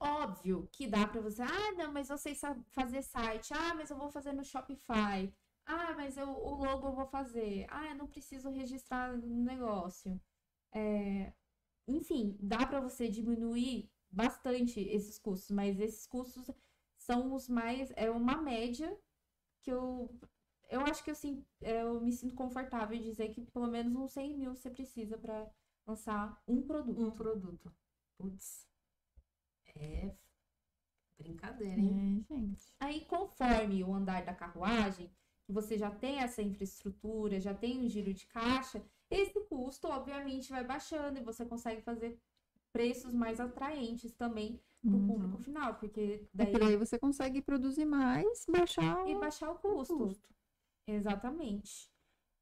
Óbvio que dá pra você. Ah, não, mas eu sei fazer site. Ah, mas eu vou fazer no Shopify. Ah, mas eu, o logo eu vou fazer. Ah, eu não preciso registrar no negócio. É, enfim, dá pra você diminuir bastante esses custos, mas esses custos são os mais. É uma média que eu. Eu acho que assim, eu me sinto confortável em dizer que pelo menos uns 100 mil você precisa pra lançar um produto. Um produto. Putz. É brincadeira, hein? É, gente. Aí, conforme o andar da carruagem, que você já tem essa infraestrutura, já tem um giro de caixa, esse custo, obviamente, vai baixando e você consegue fazer preços mais atraentes também para o Uhum. público final, porque É, daí por aí você consegue produzir mais, baixar e o baixar o custo. custo. Exatamente.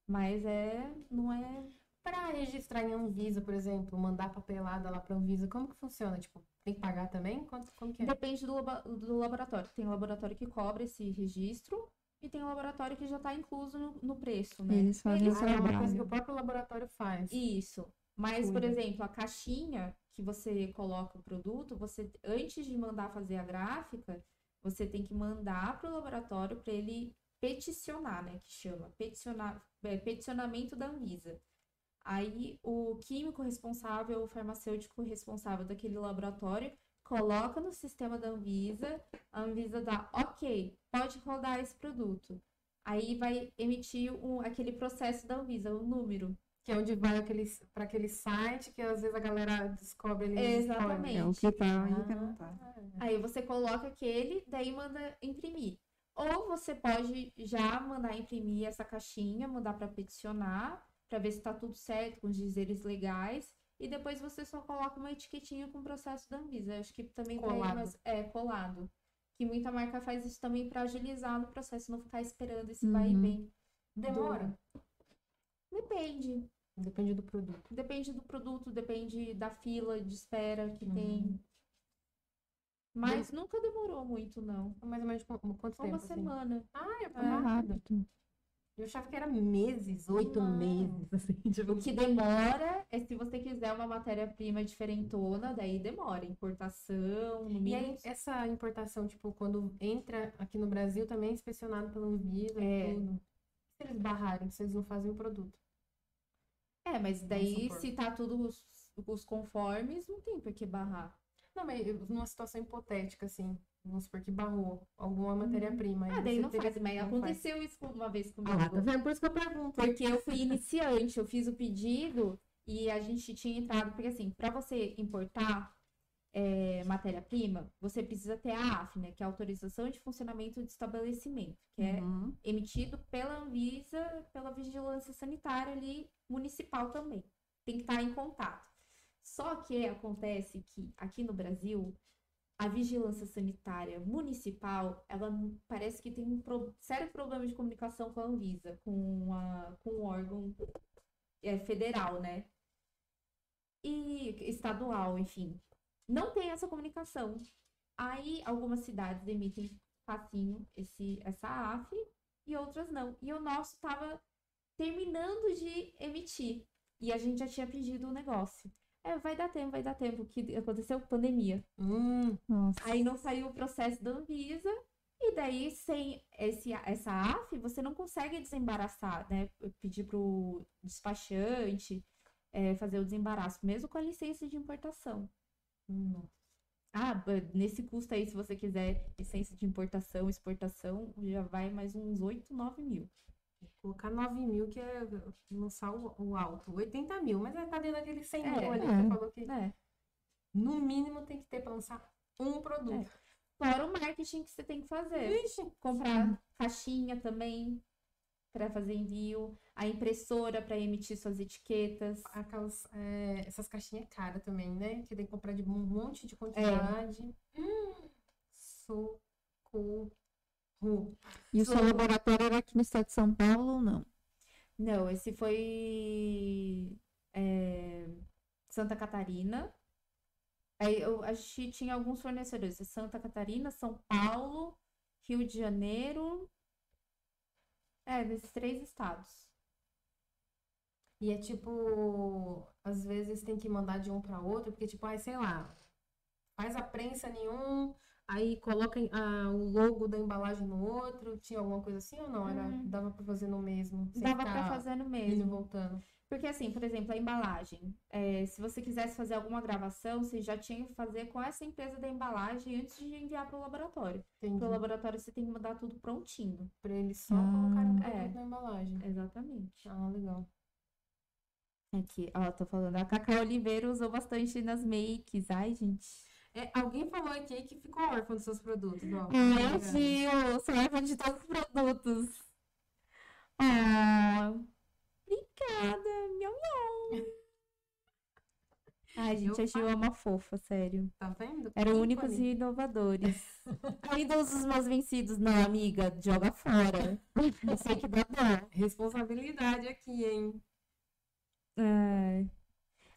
Mas é, não é Pra registrar em Anvisa, por exemplo, mandar papelada lá pra Anvisa, como que funciona? Tipo, tem que pagar também? Quanto, como que é? Depende do, do laboratório. Tem laboratório que cobra esse registro e tem laboratório que já está incluso no, no preço, né? Eles fazem esse Ah, é uma coisa que o próprio laboratório faz. Isso. Mas, por Cuida. exemplo, a caixinha que você coloca o produto, você antes de mandar fazer a gráfica, você tem que mandar para o laboratório para ele peticionar, né? Que chama peticionar, é, peticionamento da Anvisa. Aí o químico responsável, o farmacêutico responsável daquele laboratório coloca no sistema da Anvisa, a Anvisa dá ok, pode rodar esse produto. Aí vai emitir um, aquele processo da Anvisa, o número. Que é onde vai pra aquele site que às vezes a galera descobre ali. Exatamente. É o que tá e o que não tá. Aí você coloca aquele, daí manda imprimir. Ou você pode já mandar imprimir essa caixinha, mandar para peticionar, para ver se está tudo certo com os dizeres legais, e depois você só coloca uma etiquetinha com o processo da Anvisa. Acho que também Colado. mais é colado. Que muita marca faz isso também para agilizar no processo, não ficar esperando esse vai e Uhum. vem. Demora. Depende. Depende do produto. Depende do produto, depende da fila de espera que Uhum. tem. Mas nunca demorou muito, não. Mais ou menos qu- quanto tempo? Uma assim? semana. Ah, é, É. rápido. Rápido. Eu achava que era meses, oito Não. meses, assim, tipo, O que demora é se você quiser uma matéria-prima diferentona, daí demora. Importação, no E mínimo. aí, essa importação, tipo, quando entra aqui no Brasil, também é inspecionado pela Anvisa É. e tudo. Se eles barrarem, se eles não fazem o produto. É, mas daí se tá tudo os, os conformes, não tem por que barrar. Não, mas numa situação hipotética, assim, vamos supor que barrou alguma matéria-prima. aí Ah, daí não faz, mas não aconteceu isso uma vez Ah, lá, tá comigo. vendo? Por isso que eu pergunto. Porque eu fui iniciante, eu fiz o pedido e a gente tinha entrado, porque assim, para você importar é, matéria-prima, você precisa ter a AF, né, que é a autorização de funcionamento de estabelecimento, que é Uhum. emitido pela Anvisa, pela vigilância sanitária ali municipal também. Tem que estar em contato. Só que acontece que aqui no Brasil, a vigilância sanitária municipal, ela parece que tem um pro- sério problema de comunicação com a Anvisa, com, a, com o órgão é, federal, né? E estadual, enfim. Não tem essa comunicação. Aí algumas cidades emitem facinho esse, essa AF e outras não. E o nosso estava terminando de emitir. E a gente já tinha pedido o negócio. É, vai dar tempo, vai dar tempo. Que aconteceu pandemia. Hum, Nossa. Aí não saiu o processo da Anvisa. E daí, sem esse, essa AF, você não consegue desembaraçar, né? Pedir pro despachante é, fazer o desembaraço, mesmo com a licença de importação. hum. Ah, nesse custo aí, se você quiser licença de importação, exportação, já vai mais uns 8, 9 mil. Colocar 9 mil, que é lançar o, o alto. 80 mil, mas é, tá dentro daquele 100 É, mil ali. é. Você falou que né? no mínimo tem que ter pra lançar um produto. Fora o marketing que você tem que fazer. Ixi, Comprar caixinha também para fazer envio, a impressora para emitir suas etiquetas. aquelas, é, essas caixinhas caras também, né? Que tem que comprar de um monte de quantidade. Hum, socorro. E o seu laboratório era aqui no estado de São Paulo ou não? Não, esse foi é, Santa Catarina. Aí eu, a gente tinha alguns fornecedores, Santa Catarina, São Paulo, Rio de Janeiro. É, nesses três estados. E é tipo, às vezes tem que mandar de um para outro, porque tipo, ai, sei lá, faz a prensa em um, aí coloca ah, o logo da embalagem no outro, tinha alguma coisa assim ou não? Era, Hum. dava para fazer no mesmo, Dava para fazer no indo mesmo. voltando. Porque assim, por exemplo, a embalagem. é, se você quisesse fazer alguma gravação, você já tinha que fazer com essa empresa da embalagem antes de enviar para o laboratório. Para o laboratório você tem que mandar tudo prontinho. Pra eles só colocarem o é. na embalagem. Exatamente. Ah, legal. Aqui, ó, tô falando. A Cacau Oliveira usou bastante nas makes. Ai, gente. É, alguém falou aqui que ficou órfão dos seus produtos, ó. Ai, Gil, sou órfã de todos os produtos. Ah, obrigada. Miau, miau. Ai, gente, a Gil é uma fofa, sério. Tá vendo? Eram únicos e inovadores. Ainda os meus vencidos. Não, amiga, joga fora. Eu sei que dá dó. Responsabilidade aqui, hein? Ai.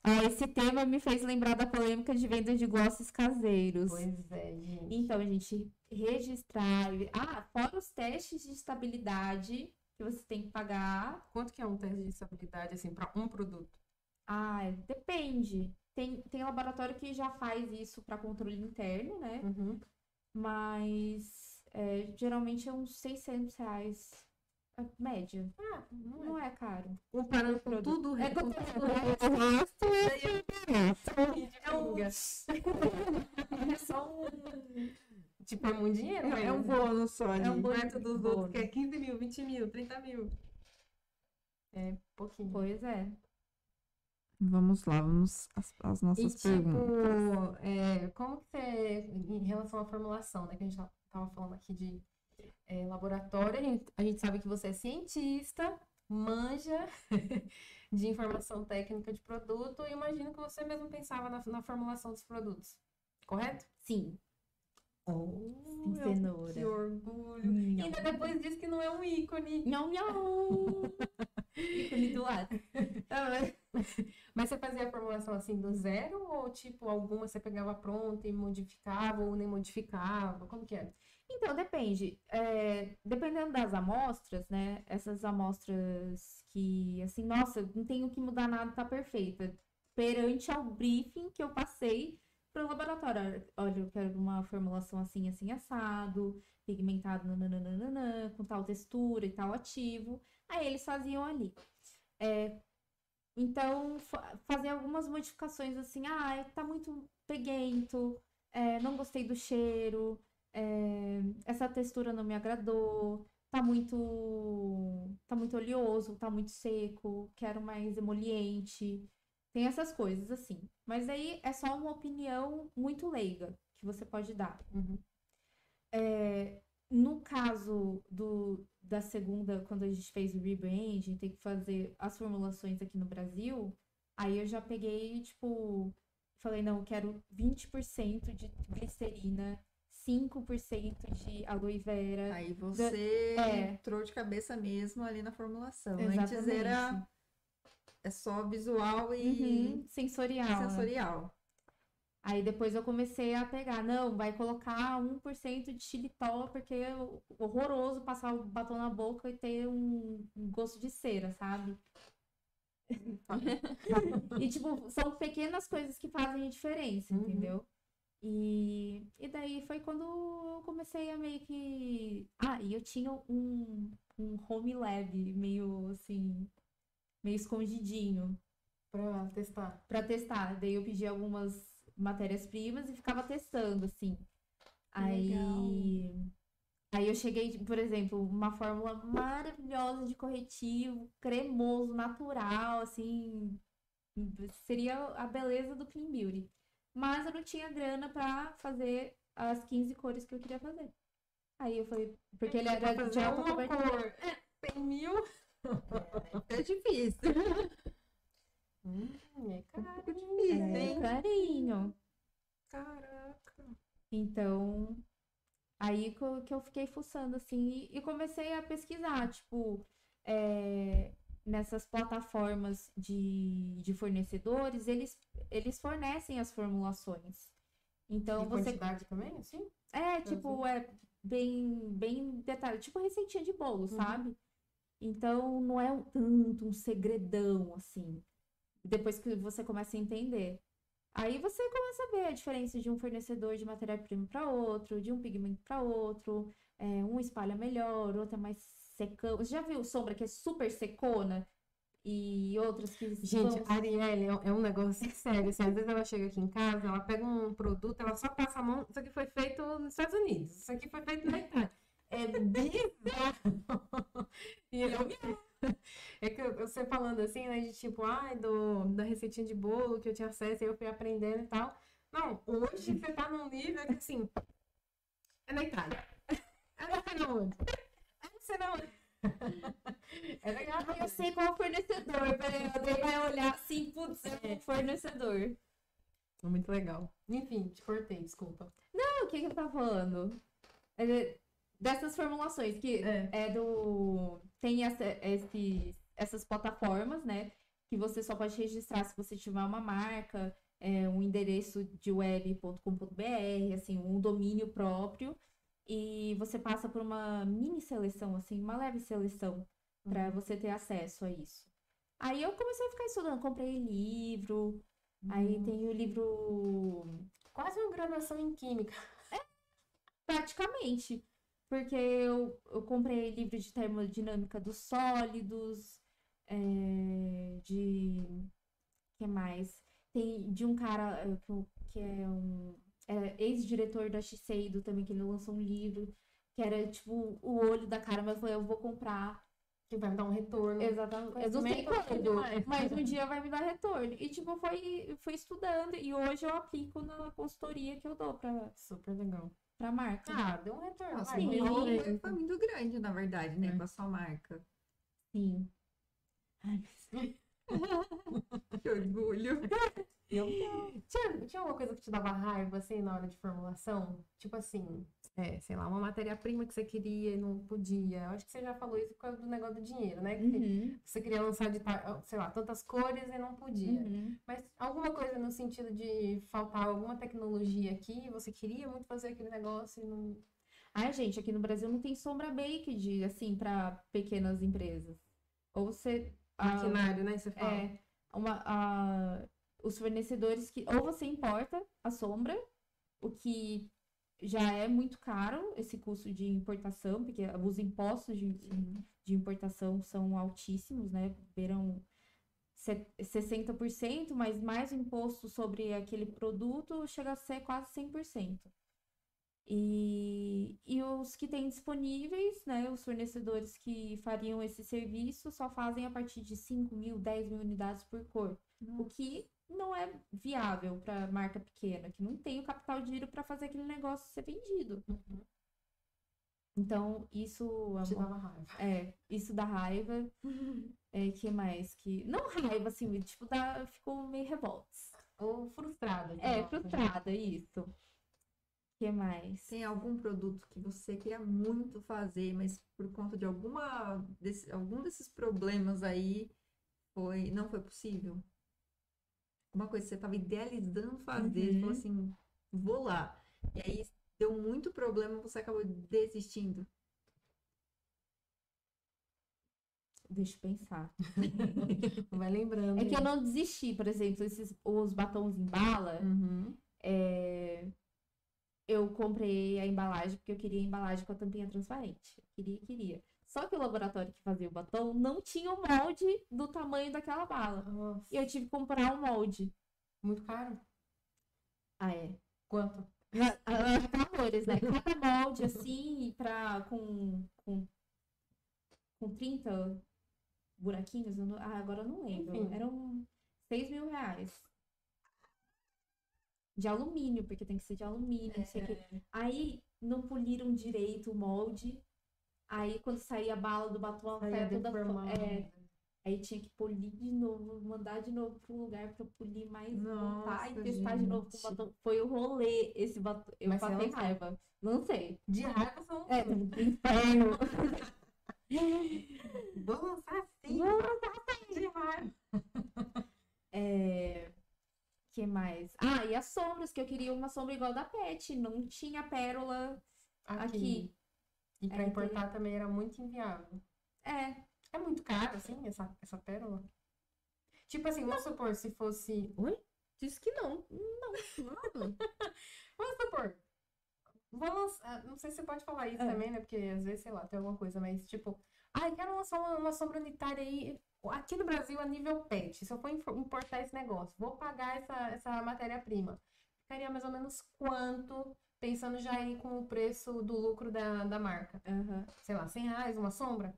Ah, esse tema me fez lembrar da polêmica de venda de glosses caseiros. Pois é, gente. Então, gente, registrar. Ah, fora os testes de estabilidade que você tem que pagar. Quanto que é um teste de estabilidade, assim, pra um produto? Ah, depende. Tem, tem laboratório que já faz isso para controle interno, né? Uhum. Mas é, geralmente é uns 600 reais. A média. Ah, não é. Não é caro. Comparando com Produto. tudo, É com tudo tudo. o resto, É um-. É só um. Tipo, é muito dinheiro, É, é um bônus só. É um bônus. dos bônus. outros, que é 15 mil, 20 mil, 30 mil. É pouquinho. Pois é. Vamos lá, vamos às, às E nossas tipo, perguntas. é, como que você, em relação à formulação, né, que a gente tava falando aqui de é, laboratório, a gente, a gente sabe que você é cientista, manja de informação técnica de produto, e imagino que você mesmo pensava na, na formulação dos produtos, correto? Sim. Oh, Sem cenoura. Que orgulho. E ainda depois diz que não é um ícone. Nham, nham. Ícone do lado. Mas você fazia a formulação assim do zero ou tipo alguma você pegava pronta e modificava ou nem modificava? Como que é? Então, depende. É, dependendo das amostras, né? Essas amostras que, assim, nossa, não tenho que mudar nada, tá perfeita. Perante ao briefing que eu passei para o laboratório. Olha, eu quero uma formulação assim, assim, assado, pigmentado, nananana, com tal textura e tal ativo. Aí eles faziam ali. É, então, fa- fazer algumas modificações assim, ah, tá muito peguento, é, não gostei do cheiro, é, essa textura não me agradou, tá muito, tá muito oleoso, tá muito seco, quero mais emoliente. Tem essas coisas assim. Mas aí é só uma opinião muito leiga que você pode dar. Uhum. É, no caso do, da segunda, quando a gente fez o rebranding, tem que fazer as formulações aqui no Brasil, aí eu já peguei, tipo, falei, não, eu quero 20% de glicerina, 5% de aloe vera. Aí você é. entrou de cabeça mesmo ali na formulação. Antes Exatamente. era é só visual e Uhum, sensorial. né? sensorial. Aí depois eu comecei a pegar, não, vai colocar 1% de xilitol, porque é horroroso passar o batom na boca e ter um, um gosto de cera, sabe? e, tipo, são pequenas coisas que fazem a diferença, Uhum. entendeu? E, e daí foi quando eu comecei a meio que. Ah, e eu tinha um, um home lab meio assim, meio escondidinho Pra testar. pra testar. Daí eu pedi algumas matérias-primas e ficava testando, assim. Aí. Aí eu cheguei, por exemplo, uma fórmula maravilhosa de corretivo, cremoso, natural, assim. Seria a beleza do Clean Beauty. Mas eu não tinha grana pra fazer as 15 cores que eu queria fazer. Aí eu falei, porque ele era de alta uma cobertura. cor. É, tem mil. É difícil. Hum, é caro. difícil, É, hein? carinho. Caraca. Então, aí que eu, que eu fiquei fuçando, assim, e, e comecei a pesquisar, tipo, é, nessas plataformas de, de fornecedores, eles, eles fornecem as formulações. Então, E você... quantidade também, assim? É, tipo, é bem, bem detalhe, tipo receitinha de bolo, sabe? Então, não é um tanto um segredão, assim, depois que você começa a entender. Aí você começa a ver a diferença de um fornecedor de matéria-prima para outro, de um pigmento para outro, é, um espalha melhor, outro é mais secão. Você já viu sombra que é super secona? E outras que Gente, são- a Arielle é é um negócio sério. Assim, às vezes ela chega aqui em casa, ela pega um produto, ela só passa a mão. Isso aqui foi feito nos Estados Unidos. Isso aqui foi feito na Itália. É bizarro. E eu, é que você falando assim, né, de tipo, ai, do, da receitinha de bolo que eu tinha acesso, aí eu fui aprendendo e tal. Não, hoje você tá num nível que assim. É na Itália. É na onde. É não. É legal. Ah, eu sei qual fornecedor. Peraí, eu que olhar assim, putz, é o fornecedor. Muito legal. Enfim, te cortei, desculpa. Não, o que que eu tava falando? É dessas formulações, que É. é do. Tem essa, esse, essas plataformas, né? Que você só pode registrar se você tiver uma marca, é, um endereço de web.com.br, assim, um domínio próprio. E você passa por uma mini seleção, assim, uma leve seleção, para você ter acesso a isso. Aí eu comecei a ficar estudando, comprei livro, aí tem o livro Quase uma graduação em química. Praticamente. Porque eu, eu comprei livro de termodinâmica dos sólidos, é, de. que mais? Tem de um cara é, eu- que é um é, ex-diretor da Shiseido também, que ele lançou um livro, que era tipo o olho da cara, mas eu falei, eu vou comprar. Que vai me dar um retorno. Exatamente. Eu não sei é quando, mas um dia vai me dar retorno. E tipo, foi, foi estudando, e hoje eu aplico na consultoria que eu dou pra, Super legal. pra marca. Ah, deu um retorno. Nossa, sim. foi, foi muito grande, na verdade, né? É. Com a sua marca. Sim. Ai, Que orgulho. Tinha, tinha alguma coisa que te dava raiva, assim, na hora de formulação? Tipo assim, é, sei lá, uma matéria-prima que você queria e não podia. Eu acho que você já falou isso por causa do negócio do dinheiro, né? Que Uhum. Você queria lançar de, sei lá, tantas cores e não podia. Uhum. Mas alguma coisa no sentido de faltar alguma tecnologia aqui, você queria muito fazer aquele negócio e não... Ai, gente, aqui no Brasil não tem sombra baked, assim, para pequenas empresas. Ou você. Ah, Maquinário, né? Você fala. é, uma, a- os fornecedores que. Ou você importa a sombra, o que já é muito caro, esse custo de importação, porque os impostos de, de importação são altíssimos, né? Se- 60%, mas mais o imposto sobre aquele produto chega a ser quase 100%. E, e os que têm disponíveis, né, os fornecedores que fariam esse serviço só fazem a partir de 5 mil, 10 mil unidades por cor. O que não é viável para marca pequena, que não tem o capital de giro para fazer aquele negócio ser vendido. Uhum. Então, isso é Te dava raiva. é, isso dá raiva. É, que mais? Que... Não raiva, assim, tipo, dá... ficou meio revoltos. Ou frustrada. É, nossa, frustrada, isso. Que mais? Tem algum produto que você queria muito fazer, mas por conta de alguma desse- algum desses problemas aí foi, não foi possível? Uma coisa que você estava idealizando fazer, você Uhum. falou assim, vou lá. E aí deu muito problema, você acabou desistindo. Deixa eu pensar. Vai lembrando. É que eu não desisti, por exemplo, esses, os batons em bala, Uhum. é, eu comprei a embalagem porque eu queria a embalagem com a tampinha transparente. Eu queria, queria. Só que o laboratório que fazia o batom não tinha o molde do tamanho daquela bala. Nossa, E eu tive que comprar um molde. muito caro. Ah, é. Quanto? Valores, né? Cada molde, assim, pra, com, com, com 30 buraquinhos. não- ah, agora eu não lembro. Enfim. Eram 6 mil reais. De alumínio, porque tem que ser de alumínio, não sei o quê. Aí não poliram direito o molde. Aí quando saía a bala do batom, ela Aí saía é toda. É, aí tinha que polir de novo, mandar de novo pro lugar pra polir mais, voltar e Nossa, testar de novo com batom. Foi o rolê esse batom. Eu Mas passei raiva. Não sei. De raiva são. É, inferno. Vou lançar assim. De raiva. É. que mais? Ah, e as sombras, que eu queria uma sombra igual da Pet. Não tinha pérola Aqui. aqui. E pra É, importar também era muito inviável. É. É muito caro, assim, essa, essa pérola? Tipo assim, vamos supor, se fosse. Oi? Disse que não. Vamos supor. Vou lançar. Não sei se você pode falar isso É. também, né? Porque às vezes, sei lá, tem alguma coisa, mas tipo. Ai, quero uma, uma sombra unitária aí. Aqui no Brasil, a nível PET. Se eu for importar esse negócio, vou pagar essa, essa matéria-prima. Ficaria mais ou menos quanto? Pensando já aí com o preço do lucro da, da marca. aham. Sei lá, 100 reais uma sombra?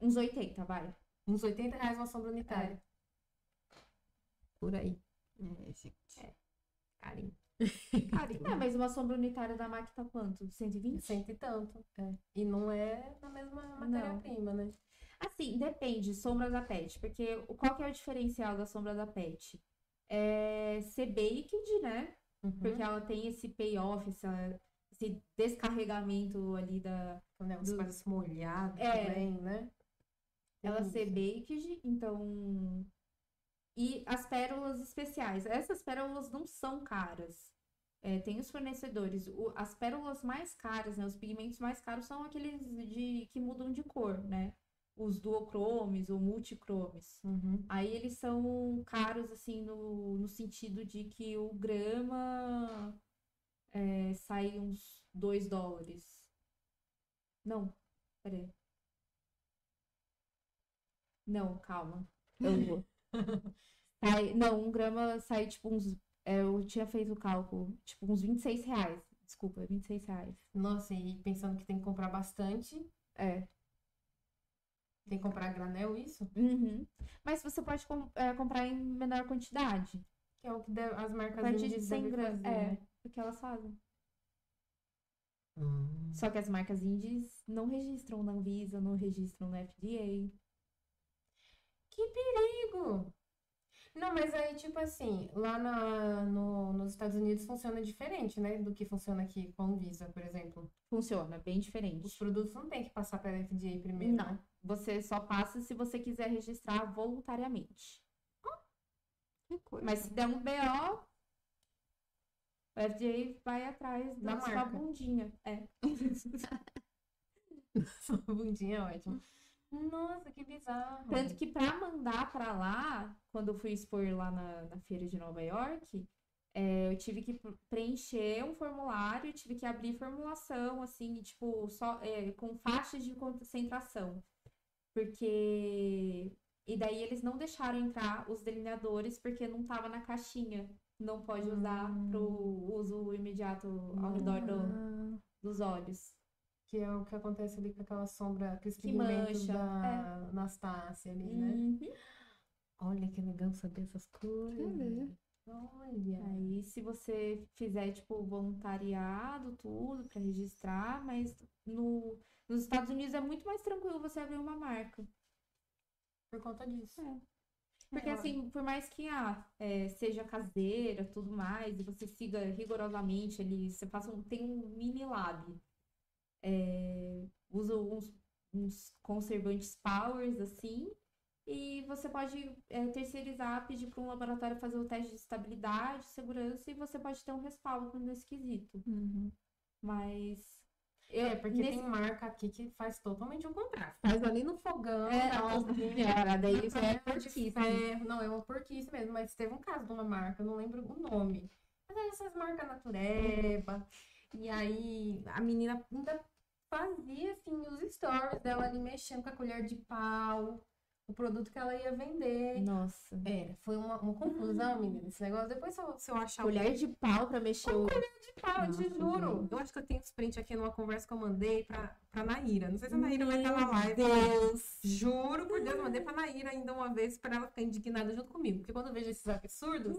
Uns 80, vai. Uns 80 reais uma sombra unitária. Por aí. É, gente. Carinho. É, mas uma sombra unitária da MAC tá quanto? 120? Cento e tanto. É. E não é na mesma matéria-prima, né? Assim, depende, sombra da PET, porque qual que é o diferencial da sombra da PET? É ser baked, né? Uhum. Porque ela tem esse payoff, essa, esse descarregamento ali da. O negócio do- parece molhado É. também, né? Ela ser baked, então. E as pérolas especiais. Essas pérolas não são caras. É, tem os fornecedores. O- as pérolas mais caras, né? Os pigmentos mais caros são aqueles de, que mudam de cor, né? Os duocromes ou multicromes. Uhum. Aí eles são caros, assim, no, no sentido de que o grama é, sai uns 2 dólares. Não, peraí. Não, calma. Eu vou. Sai, não, um grama sai tipo uns. é, eu tinha feito o cálculo, tipo uns 26 reais. Desculpa, 26 reais. Nossa, e pensando que tem que comprar bastante, É. tem que comprar granel, isso? Uhum. Mas você pode com- é, comprar em menor quantidade. Que é o que deve- as A marcas partir de indies 100 devem gramas. fazer, É, né? o que elas fazem. Hum. Só que as marcas indies não registram na Anvisa, não registram na FDA. Que perigo! Não, mas aí, tipo assim, lá na, no, nos Estados Unidos funciona diferente, né? Do que funciona aqui com a Anvisa, por exemplo. Funciona bem Os diferente. produtos não tem que passar pela FDA primeiro, Não. né? Você só passa se você quiser registrar voluntariamente. Que coisa. Mas se der um BO, o FDA vai atrás Da da sua marca. bundinha. É. Sua bundinha é ótimo. Nossa, que bizarro. Tanto que pra mandar pra lá, quando eu fui expor lá na, na feira de Nova York, é, eu tive que pr- preencher um formulário, tive que abrir formulação, assim, tipo, só é, com faixas de concentração. Porque. E daí eles não deixaram entrar os delineadores porque não tava na caixinha. Não pode usar pro uso imediato ao redor do- Ah, dos olhos. Que é o que acontece ali com aquela sombra, aqueles Que pigmentos mancha, da Anastácia ali, né? Uhum. Olha que legal saber essas coisas. Olha. Aí, se você fizer, tipo, voluntariado, tudo, pra registrar, mas no, nos Estados Unidos é muito mais tranquilo você abrir uma marca. Por conta disso. Porque, É, assim, por mais que ah, é, seja caseira, tudo mais, e você siga rigorosamente ali, você faça um, tem um mini lab. É, usa uns, uns conservantes powers, assim, e você pode é, terceirizar, pedir para um laboratório fazer o teste de estabilidade, segurança, e você pode ter um respaldo nesse quesito. uhum. Mas Eu, É, porque nesse- tem marca aqui que faz totalmente o contrário. Faz ali no fogão, É, na nossa senhora, daí é de porquice. ferro. Não, é uma porquice mesmo, mas teve um caso de uma marca, eu não lembro o nome. Mas é essas marcas natureba. E aí a menina ainda fazia assim os stories dela ali mexendo com a colher de pau, o produto que ela ia vender. Nossa. É, foi uma, uma confusão, menina, esse negócio. Depois se eu, se eu achar Colher de pau pra mexer o. de pau, eu te Nossa, juro. Eu acho que eu tenho os print aqui numa conversa que eu mandei pra, pra Naíra. Não sei se a Naíra vai estar na live. Deus. Juro por Deus, eu mandei pra Naíra ainda uma vez pra ela ficar indignada junto comigo. Porque quando eu vejo esses absurdos,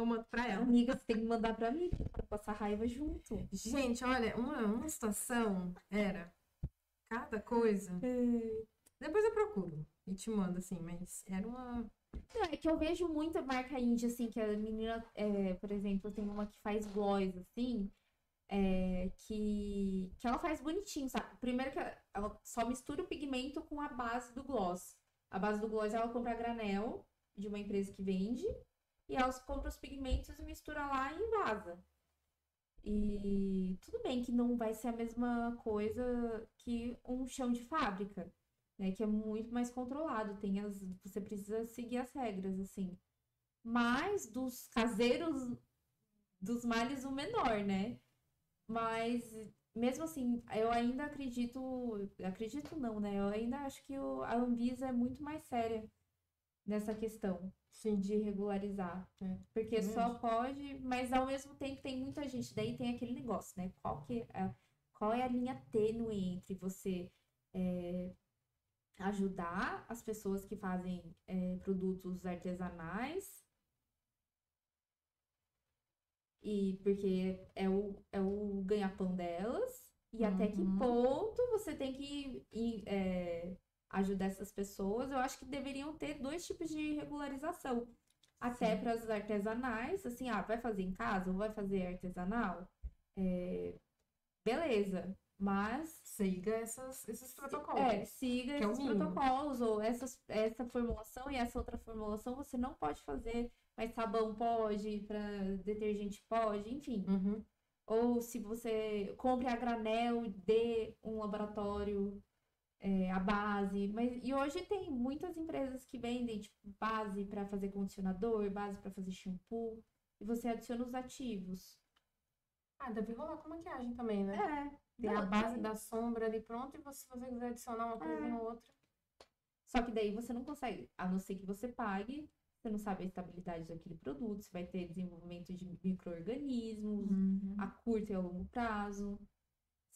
eu mando pra ela. Amiga, você tem que mandar pra mim, pra passar raiva junto. Gente, olha, uma, uma situação era cada coisa. Depois eu procuro e te mando, assim, mas era uma. Não, é que eu vejo muita marca indie, assim, que a menina, é, por exemplo, tem uma que faz gloss, assim, é, que, que ela faz bonitinho, sabe? Primeiro que ela, ela só mistura o pigmento com a base do gloss. A base do gloss ela compra a granel de uma empresa que vende, e ela compra os pigmentos e mistura lá e vaza. E tudo bem que não vai ser a mesma coisa que um chão de fábrica né? Que é muito mais controlado. Tem as, você precisa seguir as regras, assim. Mas dos caseiros, dos males, o menor, né? Mas mesmo assim, eu ainda acredito. Acredito não, né? Eu ainda acho que a Anvisa é muito mais séria nessa questão Sim. de regularizar. É, Porque também só pode, mas ao mesmo tempo tem muita gente. Daí tem aquele negócio, né? Qual, que é, qual é a linha tênue entre você é, ajudar as pessoas que fazem é, produtos artesanais e porque é o, é o ganha-pão delas e até que Uhum. ponto você tem que ir, é, ajudar essas pessoas. Eu acho que deveriam ter dois tipos de regularização. Até para as artesanais, assim, ah, vai fazer em casa ou vai fazer artesanal? É, beleza, mas Siga essas, esses protocolos. é, siga é esses mínimo. protocolos, ou essas, essa formulação e essa outra formulação você não pode fazer, mas sabão pode, para detergente pode, enfim. Uhum. Ou se você compre a granel, dê um laboratório é, a base. Mas, e hoje tem muitas empresas que vendem tipo, base para fazer condicionador, base para fazer shampoo, e você adiciona os ativos. Ah, deve rolar com maquiagem também, né? É. Tem a base tem. da sombra ali pronta e você, se você quiser adicionar uma coisinha ou outra. Só que daí você não consegue, a não ser que você pague, você não sabe a estabilidade daquele produto, se vai ter desenvolvimento de micro-organismos a curto e a longo prazo,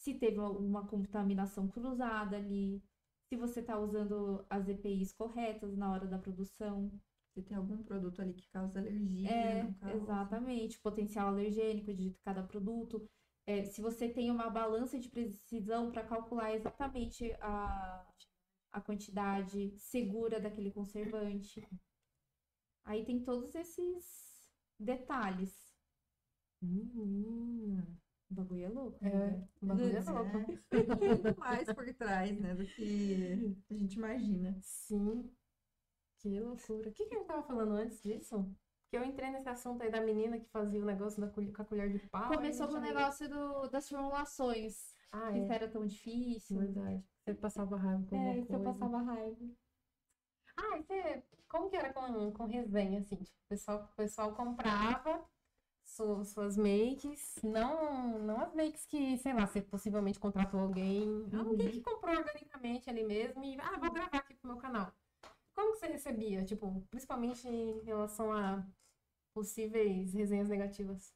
se teve uma contaminação cruzada ali, se você está usando as EPIs corretas na hora da produção. Se tem algum produto ali que causa alergia, É, causa. exatamente, potencial alergênico de cada produto. É, se você tem uma balança de precisão para calcular exatamente a, a quantidade segura daquele conservante. Aí tem todos esses detalhes. Menina. O bagulho é louco. É, né? o bagulho é louco. Tem muito mais por trás, né, do que a gente imagina. Sim. Que loucura. O que, que a gente tava falando antes disso? Que eu entrei nesse assunto aí da menina que fazia o negócio da colher, com a colher de pau. Começou com o negócio do- das formulações. Ah, que isso é. era tão difícil. Verdade. Você passava raiva com É, eu passava raiva. Ah, e você... Como que era com, com resenha, assim? Tipo, o pessoal, o pessoal comprava su- suas makes, não, não as makes que, sei lá, você possivelmente contratou alguém, alguém que comprou organicamente ali mesmo e, ah, vou gravar aqui pro meu canal. Como que você recebia, tipo, principalmente em relação a possíveis resenhas negativas?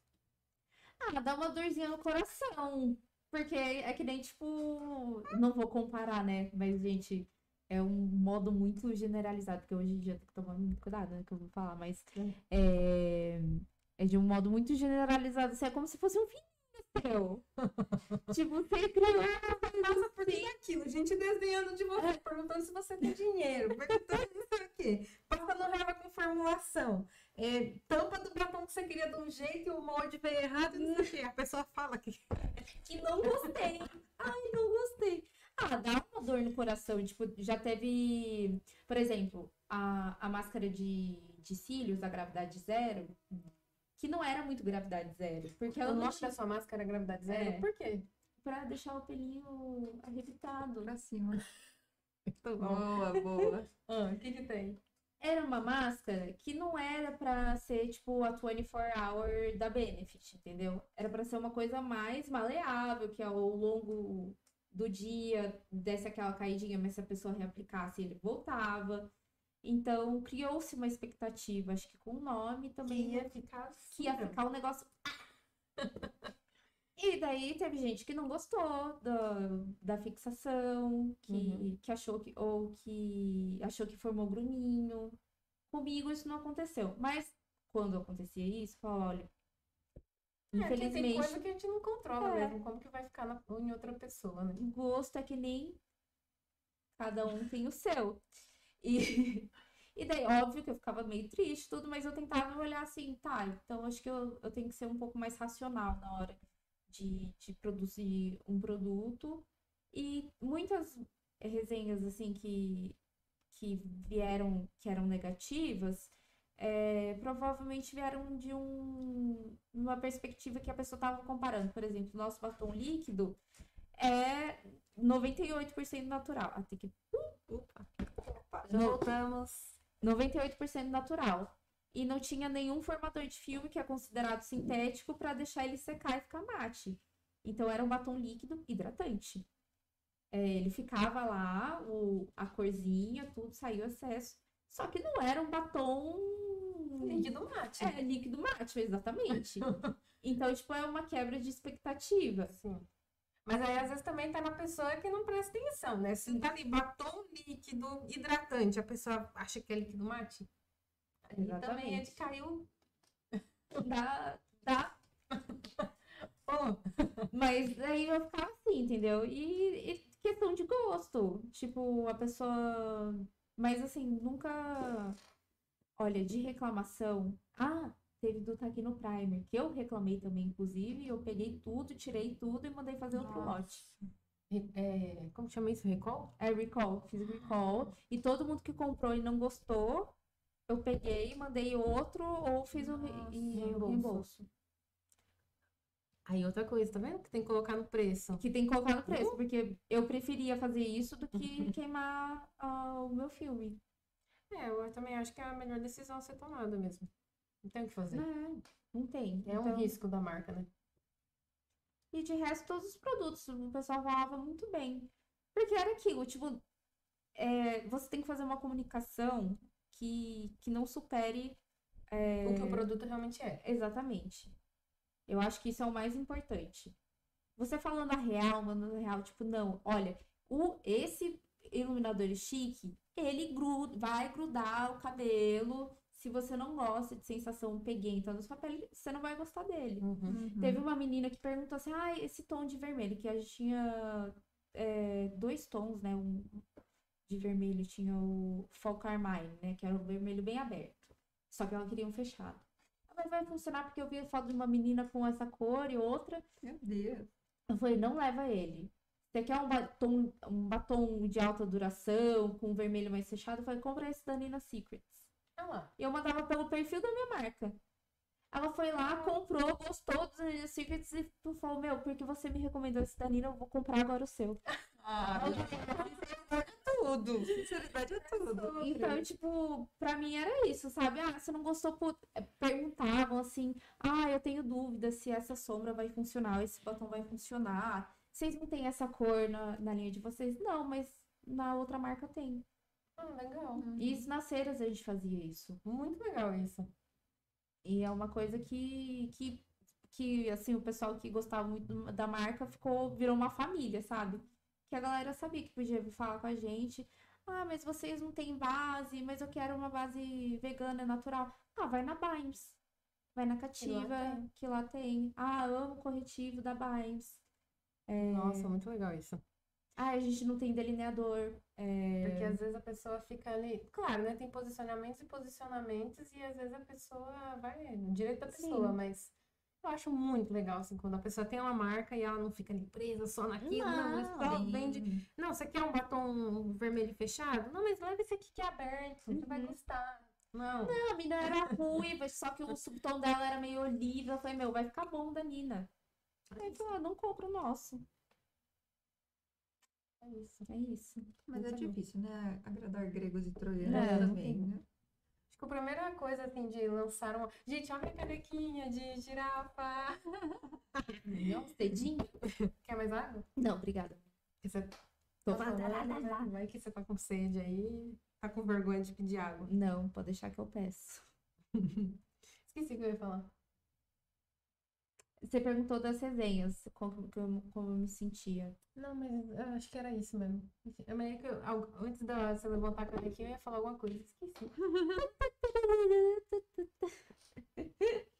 Ah, dá uma dorzinha no coração. Porque é que nem, tipo. Não vou comparar, né? Mas, gente, é um modo muito generalizado. Porque hoje em dia tem que tomar muito cuidado, né? Que eu vou falar. Mas é, é de um modo muito generalizado. Assim, é como se fosse um filho seu. tipo, você criou. Nossa, por que aquilo? Gente desenhando de você, perguntando se você tem dinheiro, perguntando não sei o quê, passando raiva com formulação, é, tampa do batom que você queria de um jeito e o molde veio errado não sei o quê. A pessoa fala que E não gostei. Ai, não gostei. Ah, dá uma dor no coração. Tipo, já teve, por exemplo, a, a máscara de, de cílios da gravidade zero, que não era muito gravidade zero. Porque ela o não nome tinha- da sua máscara é gravidade zero. É. Por quê? pra deixar o pelinho arrebitado. Pra cima. Bom. Boa, boa. Ah, o que que tem? Era uma máscara que não era pra ser, tipo, a 24 hour da Benefit, entendeu? Era pra ser uma coisa mais maleável, que ao longo do dia desse aquela caidinha, mas se a pessoa reaplicasse, ele voltava. Então, criou-se uma expectativa, acho que com o nome também. ia ficar assim. que ia ficar um negócio. E daí teve gente que não gostou da, da fixação, que, Uhum. que achou que. Ou que achou que formou gruminho. Comigo isso não aconteceu. Mas quando acontecia isso, eu falo, olha. É, porque tem Infelizmente, coisa que a gente não controla É. mesmo. Como que vai ficar na, em outra pessoa, né? gosto é que nem cada um tem o seu. E, e daí, óbvio que eu ficava meio triste, tudo, mas eu tentava olhar assim, tá, então acho que eu, eu tenho que ser um pouco mais racional na hora de, de produzir um produto. E muitas resenhas, assim, que, que vieram, que eram negativas, é, provavelmente vieram de um, uma perspectiva que a pessoa estava comparando. Por exemplo, nosso batom líquido é 98% natural. Ah, tem que... Opa. Já No- voltamos. 98% natural. E não tinha nenhum formador de filme que é considerado sintético para deixar ele secar e ficar mate. Então era um batom líquido hidratante. É, ele ficava lá, o, a corzinha, tudo, saiu excesso. Só que não era um batom Líquido mate. É, líquido mate, exatamente. Então, tipo, é uma quebra de expectativa. Sim. Mas aí, às vezes, também tá na pessoa que não presta atenção, né? Se tá ali batom líquido hidratante, a pessoa acha que é líquido mate. Aí também é de caiu. Dá, dá. Pô, Mas aí eu ficava assim, entendeu? E, e questão de gosto. Tipo, a pessoa. Mas assim, nunca. Olha, de reclamação. Ah, teve do Taquino Primer, que eu reclamei também, inclusive. Eu peguei tudo, tirei tudo e mandei fazer outro Nossa. lote. é, como chama isso? Recall? É recall, fiz recall. E todo mundo que comprou e não gostou, eu peguei, mandei outro ou fiz o, Nossa, o reembolso. reembolso. Aí outra coisa, tá vendo? Que tem que colocar no preço. Que tem que colocar no preço, porque eu preferia fazer isso do que queimar ah, o meu filme. É, eu também acho que é a melhor decisão a ser tomada mesmo. Não tem o que fazer. Não, não tem. É um Então, risco da marca, né? E de resto, todos os produtos, o pessoal falava muito bem. Porque era aquilo, tipo, é, você tem que fazer uma comunicação que, que não supere. é, O que o produto realmente é. Exatamente. Eu acho que isso é o mais importante. Você falando a real, mandando a real, tipo, não, olha, o, esse iluminador chique, ele gru, vai grudar o cabelo. Se você não gosta de sensação peguenta na sua pele, você não vai gostar dele. Uhum. Teve uma menina que perguntou assim: ah, esse tom de vermelho, que a gente tinha é, dois tons, né? Um de vermelho tinha o Fall Carmine, né? Que era o vermelho bem aberto. Só que ela queria um fechado. Ah, Mas vai funcionar porque eu vi a foto de uma menina com essa cor e outra. Meu Deus. Eu falei, não leva ele. Você quer um batom, um batom de alta duração, com vermelho mais fechado? Eu falei, compra esse da Nina Secrets. E eu mandava pelo perfil da minha marca. Ela foi lá, comprou, gostou dos Nina Secrets e falou, meu, porque você me recomendou esse da Nina, eu vou comprar agora o seu. Ah, sinceridade é tudo. Sinceridade é tudo. Então, tipo, pra mim era isso, sabe? Ah, você não gostou, eh, perguntavam assim, ah, eu tenho dúvida se essa sombra vai funcionar, esse batom vai funcionar. Vocês não têm essa cor na, na linha de vocês? Não, mas na outra marca tem. Ah, legal. E isso nas feiras a gente fazia isso. Muito legal isso. E é uma coisa que, que, que assim, o pessoal que gostava muito da marca ficou, virou uma família, sabe? Que a galera sabia que podia falar com a gente. Ah, mas vocês não têm base, mas eu quero uma base vegana, natural. Ah, vai na Bimes. Vai na Cativa, tem. que lá tem. Ah, amo o corretivo da Bimes. Nossa, muito legal isso. Ah, a gente não tem delineador. É, Porque às vezes a pessoa fica ali. Claro, né? Tem posicionamentos e posicionamentos, e às vezes a pessoa vai no direito da pessoa, Sim. mas eu acho muito legal, assim, quando a pessoa tem uma marca e ela não fica ali presa só naquilo, não, mas só Não. vende. Não, você quer um batom vermelho fechado? Não, mas leva esse aqui que é aberto, você vai Uhum. gostar. Não. a mina era ruiva, só que o subtom dela era meio oliva. Eu falei, meu, vai ficar bom da Nina. Aí falou, ah, não compra o nosso. É isso. É isso. Mas é difícil, né? Agradar gregos e troianos não também, né? Acho que a primeira coisa, assim, de lançar uma. Gente, olha a canequinha de girafa. Não, cedinho? Quer mais água? Não, obrigada. Porque você Tô tá falando, né? Vai que você tá com sede aí, tá com vergonha de pedir água. Não, pode deixar que eu peço. Esqueci o que eu ia falar. Você perguntou das resenhas, como, como, como eu me sentia. Não, mas eu acho que era isso mesmo. Enfim, É meio que eu- antes de você levantar a canequinha, eu ia falar alguma coisa. Esqueci.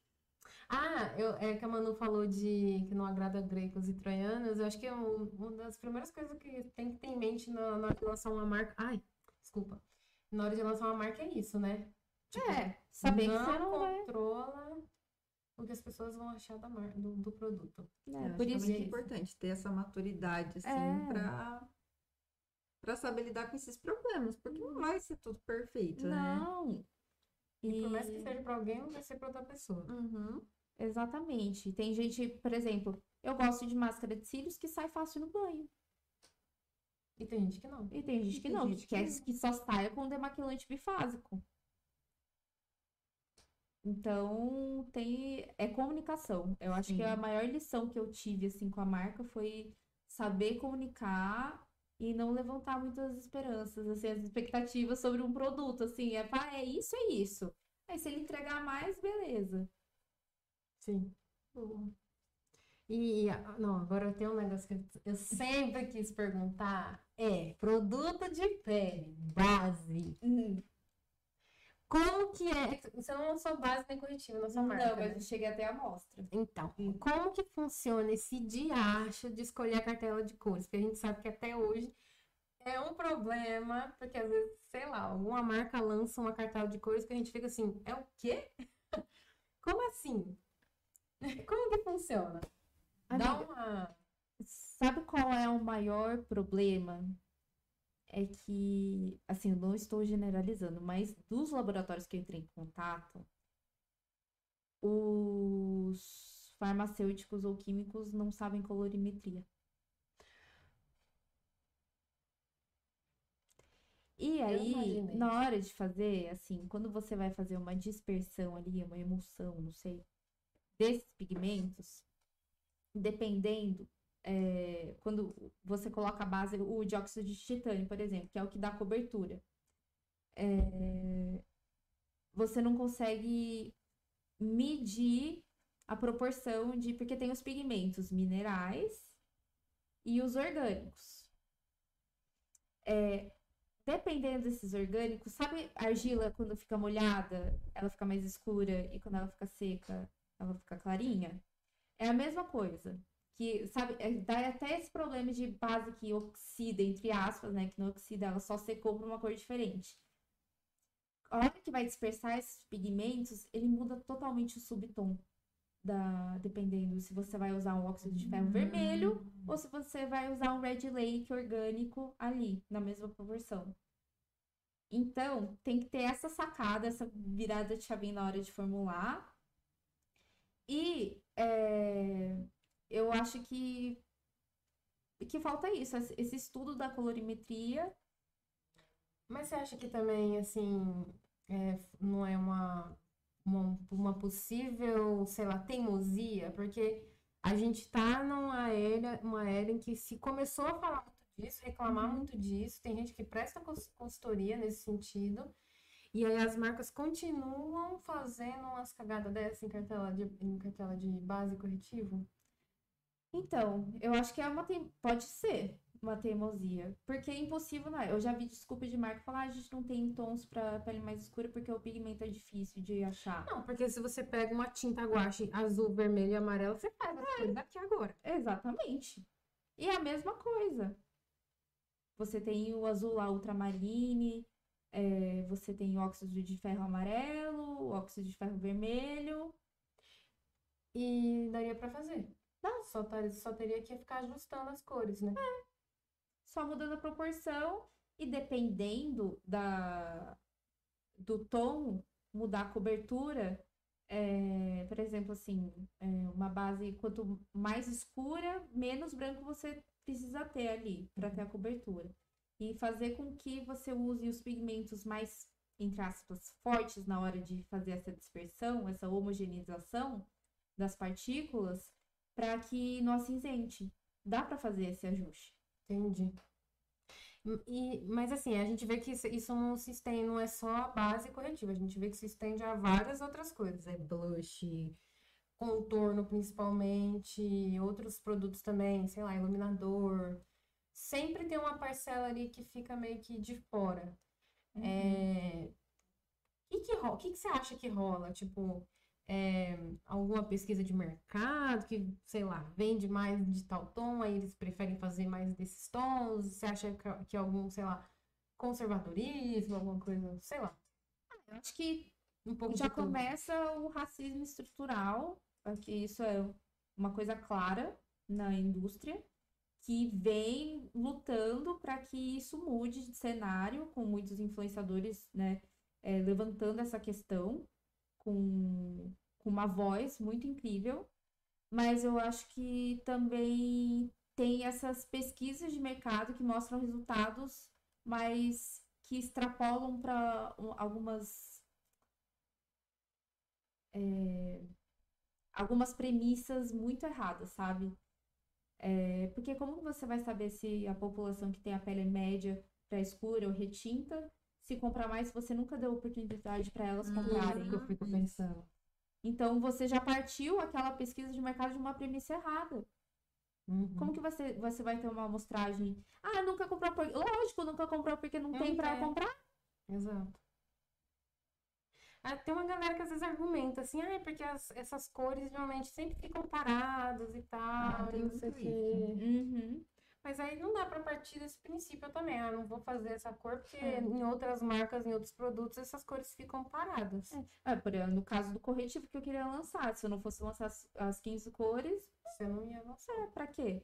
Ah, eu, é que a Manu falou de que não agrada gregos e troianos. Eu acho que é um- uma das primeiras coisas que tem que ter em mente na, na lançar uma marca. Ai, desculpa. Na hora de lançar uma marca é isso, né? Tipo, É, saber não que você não vai. O que as pessoas vão achar da mar... do, do produto. É, por que é isso muito que importante ter essa maturidade, assim, É. pra, pra saber lidar com esses problemas, porque não vai ser tudo perfeito, né? Não. E por mais que seja pra alguém, não vai ser pra outra pessoa. Uhum, exatamente. Tem gente, por exemplo, eu gosto de máscara de cílios que sai fácil no banho. E tem gente que não. E tem gente que tem não, gente que, que quer não. que só saia com demaquilante bifásico. Então, tem é comunicação. Eu acho que a Sim. maior lição que eu tive assim com a marca foi saber comunicar e não levantar muitas esperanças, assim, as expectativas sobre um produto, assim, é, pá, é isso, é isso. Aí se ele entregar mais, beleza. Sim. E, ah, não, agora tem um negócio que eu- eu sempre quis perguntar. É, produto de pele, base. Como que é? Você não lançou base nem corretivo na sua marca, Não, mas né? eu cheguei até a amostra. Então, como que funciona esse diacho de escolher a cartela de cores? Porque a gente sabe que até hoje é um problema, porque às vezes, sei lá, alguma marca lança uma cartela de cores que a gente fica assim, é o quê? Como assim? Como que funciona? Dá Amiga, uma. Sabe qual é o maior problema? É que, assim, eu não estou generalizando, mas dos laboratórios que eu entrei em contato, os farmacêuticos ou químicos não sabem colorimetria. E aí, na hora de fazer, assim, quando você vai fazer uma dispersão ali, uma emulsão, não sei, desses pigmentos, dependendo é, quando você coloca a base, o dióxido de titânio, por exemplo, que é o que dá cobertura, é, você não consegue medir a proporção de. Porque tem os pigmentos minerais e os orgânicos. É, dependendo desses orgânicos, sabe a argila quando fica molhada, ela fica mais escura e quando ela fica seca, ela fica clarinha? É a mesma coisa que, sabe, é, dá até esse problema de base que oxida, entre aspas, né? Que não oxida, ela só secou para uma cor diferente. A hora que vai dispersar esses pigmentos, ele muda totalmente o subtom. Da, dependendo se você vai usar um óxido de ferro vermelho ou se você vai usar um red lake orgânico ali, na mesma proporção. Então, tem que ter essa sacada, essa virada de chavinha na hora de formular. E é, eu acho que, que falta isso, esse estudo da colorimetria. Mas você acha que também, assim, é, não é uma, uma, uma possível, sei lá, teimosia? Porque a gente tá numa era, uma era em que se começou a falar muito disso, reclamar Uhum. muito disso, tem gente que presta cons- consultoria nesse sentido, e aí as marcas continuam fazendo umas cagadas dessa em cartela de, em cartela de base corretivo? Então, eu acho que é uma pode ser uma teimosia, porque é impossível, não é? Eu já vi desculpa de marca falar, ah, a gente não tem tons para pele mais escura porque o pigmento é difícil de achar. Não, porque se você pega uma tinta guache azul, vermelho e amarelo, você faz as coisas daqui agora. Exatamente. E é a mesma coisa. Você tem o azul lá, ultramarine, é, você tem óxido de ferro amarelo, óxido de ferro vermelho. E daria pra fazer. Não. Só, tar- só teria que ficar ajustando as cores, né? só mudando a proporção e dependendo da do tom, mudar a cobertura, é, por exemplo, assim, é, uma base quanto mais escura, menos branco você precisa ter ali para ter a cobertura. E fazer com que você use os pigmentos mais, entre aspas, fortes na hora de fazer essa dispersão, essa homogeneização das partículas, para que não acinzente. Dá para fazer esse ajuste. Entendi. E, mas assim, a gente vê que isso, isso não se estende, não é só a base corretiva, a gente vê que se estende a várias outras coisas. É blush, contorno principalmente, outros produtos também, sei lá, iluminador. Sempre tem uma parcela ali que fica meio que de fora. É... O que, ro- que, que você acha que rola? Tipo, é, alguma pesquisa de mercado que, sei lá, vende mais de tal tom, aí eles preferem fazer mais desses tons? Você acha que, que algum, sei lá, conservadorismo, alguma coisa, sei lá, Eu acho que um pouco já começa o racismo estrutural, que isso é uma coisa clara na indústria, que vem lutando para que isso mude de cenário, com muitos influenciadores, né, eh, levantando essa questão com, com uma voz muito incrível. Mas eu acho que também tem essas pesquisas de mercado que mostram resultados, mas que extrapolam para algumas é, algumas premissas muito erradas, sabe? É, porque como você vai saber se a população que tem a pele média para escura ou retinta, se comprar mais, se você nunca deu oportunidade para elas comprarem? que eu fico Isso. pensando. Então você já partiu aquela pesquisa de mercado de uma premissa errada. Uhum. Como que você, você vai ter uma amostragem? Ah, nunca comprou porque. Lógico, nunca comprou porque não Não tem para tem. comprar. Exato. Ah, tem uma galera que às vezes argumenta assim, ah, é porque as- essas cores normalmente sempre ficam paradas e tal, Ah, e tem não sei o muito quê. Uhum. Mas aí não dá pra partir desse princípio também. Ah, não vou fazer essa cor porque É. em outras marcas, em outros produtos, essas cores ficam paradas. É, por exemplo, no caso do corretivo que eu queria lançar, se eu não fosse lançar as, as 15 cores, Você não ia lançar. é pra quê?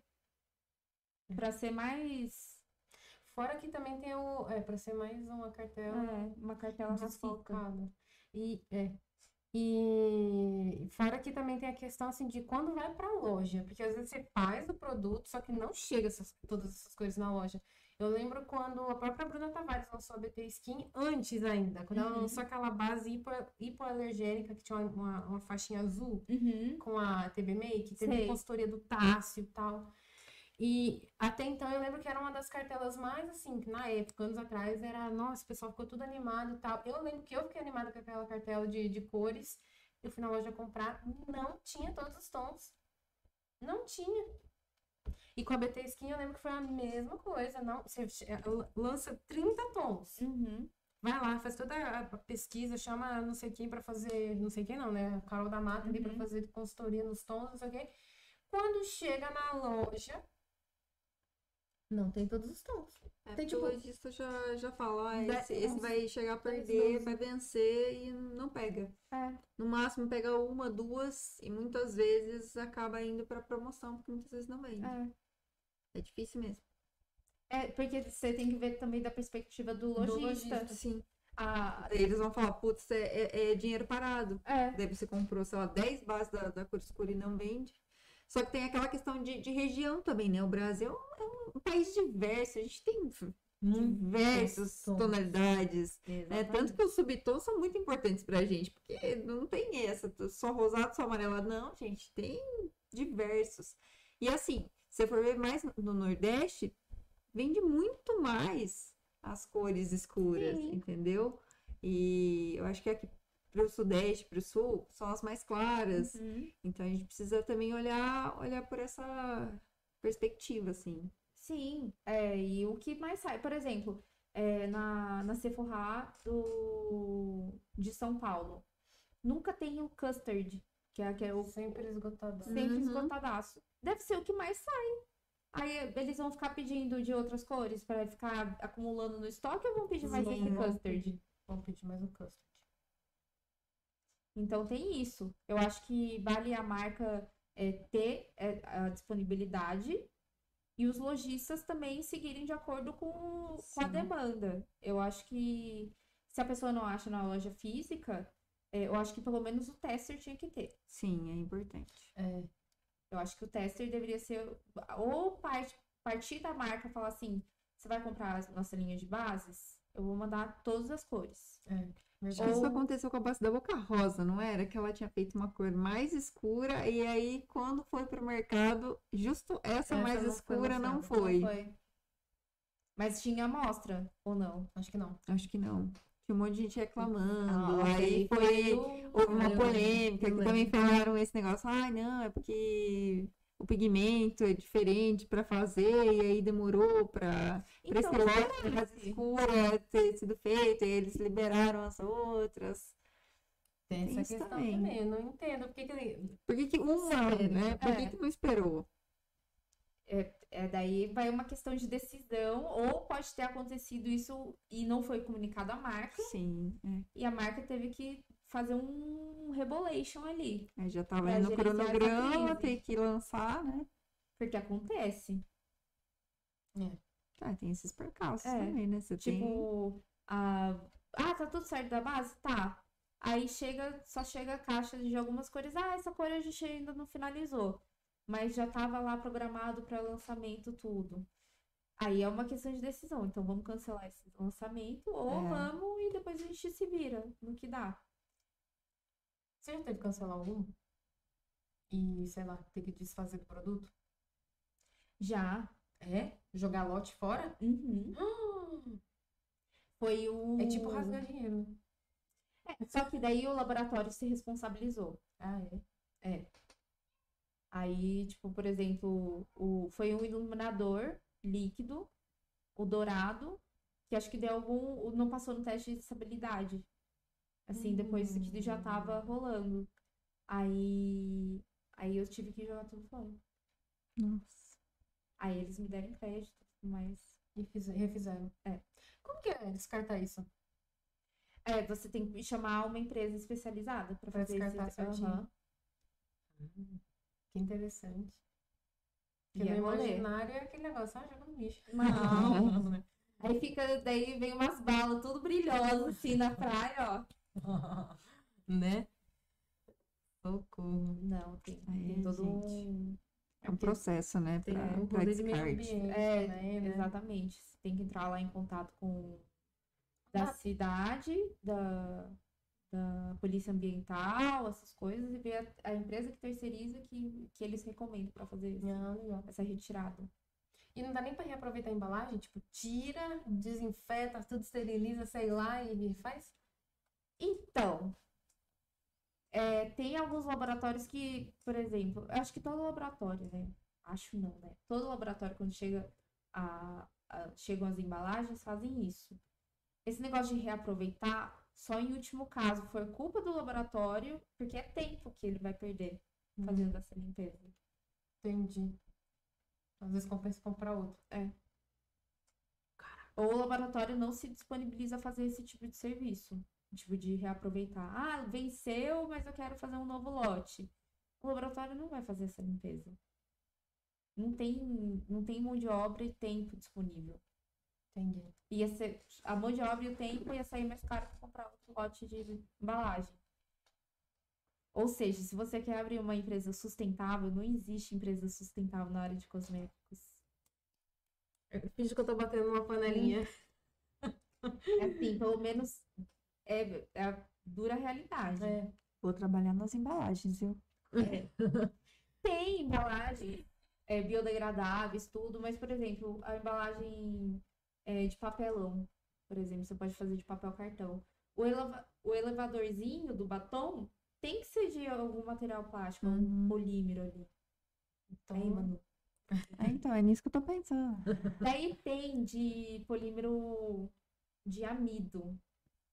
Pra ser mais. Fora que também tem o. É, pra ser mais uma cartela é, uma cartela desfocada. E, é. E fora que também tem a questão assim de quando vai pra loja, porque às vezes você faz o produto, só que não chega essas, todas essas coisas na loja. Eu lembro quando a própria Bruna Tavares lançou a BT Skin, antes ainda, quando ela Uhum. lançou aquela base hipo, hipoalergênica que tinha uma, uma faixinha azul Uhum. com a TB Make, teve Sei. consultoria do Tássio e tal. E até então eu lembro que era uma das cartelas mais assim, que na época, anos atrás, era, nossa, o pessoal ficou tudo animado e tal. Eu lembro que eu fiquei animada com aquela cartela de, de cores. Eu fui na loja comprar, não tinha todos os tons. Não tinha. E com a BT Skin eu lembro que foi a mesma coisa, não, você che- lança 30 tons. Uhum. Vai lá, faz toda a pesquisa, chama não sei quem pra fazer, não sei quem não, né? Carol da Mata ali pra Uhum. fazer consultoria nos tons, não sei o quê. Quando chega na loja, não tem todos os tons. É, Tem, tipo, o lojista já, já fala, esse, esse vai chegar a perder, vai vencer e não pega. É. No máximo pega uma, duas e muitas vezes acaba indo pra promoção, porque muitas vezes não vende. É. É difícil mesmo. É, porque você tem que ver também da perspectiva do Do lojista. Sim. A, eles vão falar, putz, é, é- é dinheiro parado. é, Daí você comprou, sei lá, 10 bases da, da cor escura e não vende. Só que tem aquela questão de, de região também, né? O Brasil é um, um país diverso, a gente tem diversas tonalidades. né? Tanto que os subtons são muito importantes pra gente, porque não tem essa, só rosado, só amarelado. Não, gente, tem diversos. E assim, se você for ver mais no- no Nordeste, vende muito mais as cores escuras, Sim. entendeu? E eu acho que aqui pro Sudeste, pro Sul, são as mais claras. Uhum. Então a gente precisa também olhar, olhar por essa perspectiva, assim. Sim, é, e o que mais sai, por exemplo, é, na, na Sephora do, de São Paulo, nunca tem o custard, que é, que é o Sempre esgotado. sempre Uhum. esgotadaço. Deve ser o que mais sai. Aí eles vão ficar pedindo de outras cores para ficar acumulando no estoque ou vão pedir mais Sim, esse vão custard? Vamos pedir mais um custard. Então tem isso. Eu acho que vale a marca é, ter é, a disponibilidade e os lojistas também seguirem de acordo com, com a demanda. Eu acho que se a pessoa não acha na loja física, é, eu acho que pelo menos o tester tinha que ter. Sim, é importante. É. Eu acho que o tester deveria ser ou parte, partir da marca falar assim, você vai comprar a nossa linha de bases? Eu vou mandar todas as cores. Acho que isso Ou- aconteceu com a base da Boca Rosa, não era? Que ela tinha feito uma cor mais escura e aí quando foi pro mercado, justo essa, Essa mais não foi escura não lançada, foi. Não foi. Mas tinha amostra, ou não? Acho que não. Acho que não. Tinha um monte de gente reclamando. Ah, aí foi. Houve uma polêmica que também falaram esse negócio. Ai, não, é porque o pigmento é diferente pra fazer e aí demorou pra Então, esse lote mais escura ter sido feito e eles liberaram as outras. Tem essa isso questão também. também. Eu não entendo. Por que que... Por que, que uma, Sério? né? Por que, É. que não esperou? É, daí vai uma questão de decisão, ou pode ter acontecido isso e não foi comunicado à marca, Sim, é. e a marca teve que fazer um rebolation ali. Aí já tava aí no cronograma, tem que lançar, né? Porque acontece. Ah, tem esses percalços É, também, né? Você tem. Tipo, a... ah, tá tudo certo da base? Tá. Aí chega, só chega a caixa de algumas cores. Ah, essa cor a gente ainda não finalizou. Mas já tava lá programado para lançamento tudo. Aí é uma questão de decisão. Então vamos cancelar esse lançamento ou É. vamos e depois a gente se vira no que dá. Você já teve que cancelar algum? E, sei lá, ter que desfazer do produto? Já. É? Jogar lote fora? Uhum. Hum, Foi o. é tipo rasgar dinheiro. né? É, só que daí o laboratório se responsabilizou. Ah, é? Aí, tipo, por exemplo, o, foi um iluminador líquido, o dourado, que acho que deu algum. Não passou no teste de estabilidade. Assim, depois que já tava rolando. Aí. Aí eu tive que jogar tudo fora. Nossa. Aí eles me deram crédito, mas. E fiz, refizeram. É. Como que é descartar isso? É, você tem que chamar uma empresa especializada pra Pra fazer descartar esse... certinho. Aham. Que interessante. Porque é no rolê. imaginário é aquele negócio, ah, joga no lixo. Não. Aí fica, daí vem umas balas tudo brilhosas assim na praia, ó. né? Socorro. Não, tem, É, tem todo gente. um. É um processo, né? Tem Pra, um pra de meio ambiente É, né? Exatamente. Você tem que entrar lá em contato com da Ah. cidade, da, da polícia ambiental, essas coisas, e ver a, a empresa que terceiriza que, que eles recomendam para fazer Ah, essa retirada. E não dá nem pra reaproveitar a embalagem? Tipo, tira, desinfeta, tudo esteriliza, sei lá, e faz? Então, é, tem alguns laboratórios que, por exemplo, eu acho que todo laboratório, né? Acho não, né? Todo laboratório, quando chega a, a- chegam as embalagens, fazem isso. Esse negócio de reaproveitar, só em último caso, foi culpa do laboratório, porque é tempo que ele vai perder fazendo essa limpeza. Entendi. Às vezes compensa comprar outro. Ou o laboratório não se disponibiliza a fazer esse tipo de serviço. Tipo de reaproveitar. Ah, venceu, mas eu quero fazer um novo lote. O laboratório não vai fazer essa limpeza. Não tem, não tem mão de obra e tempo disponível. Entendi. Ia ser, a mão de obra e o tempo ia sair mais caro que comprar outro lote de embalagem. Ou seja, se você quer abrir uma empresa sustentável, não existe empresa sustentável na área de cosméticos. Eu finge que eu tô batendo numa panelinha. É assim, pelo menos é, é a dura realidade. É. Vou trabalhar nas embalagens, viu? Tem embalagem é, biodegradáveis, tudo, mas, por exemplo, a embalagem é, de papelão, por exemplo, você pode fazer de papel cartão. O, eleva- o elevadorzinho do batom tem que ser de algum material plástico, Uhum. polímero ali. Então, Aí, Manu. É, então, é nisso que eu tô pensando. Daí tem de polímero de amido.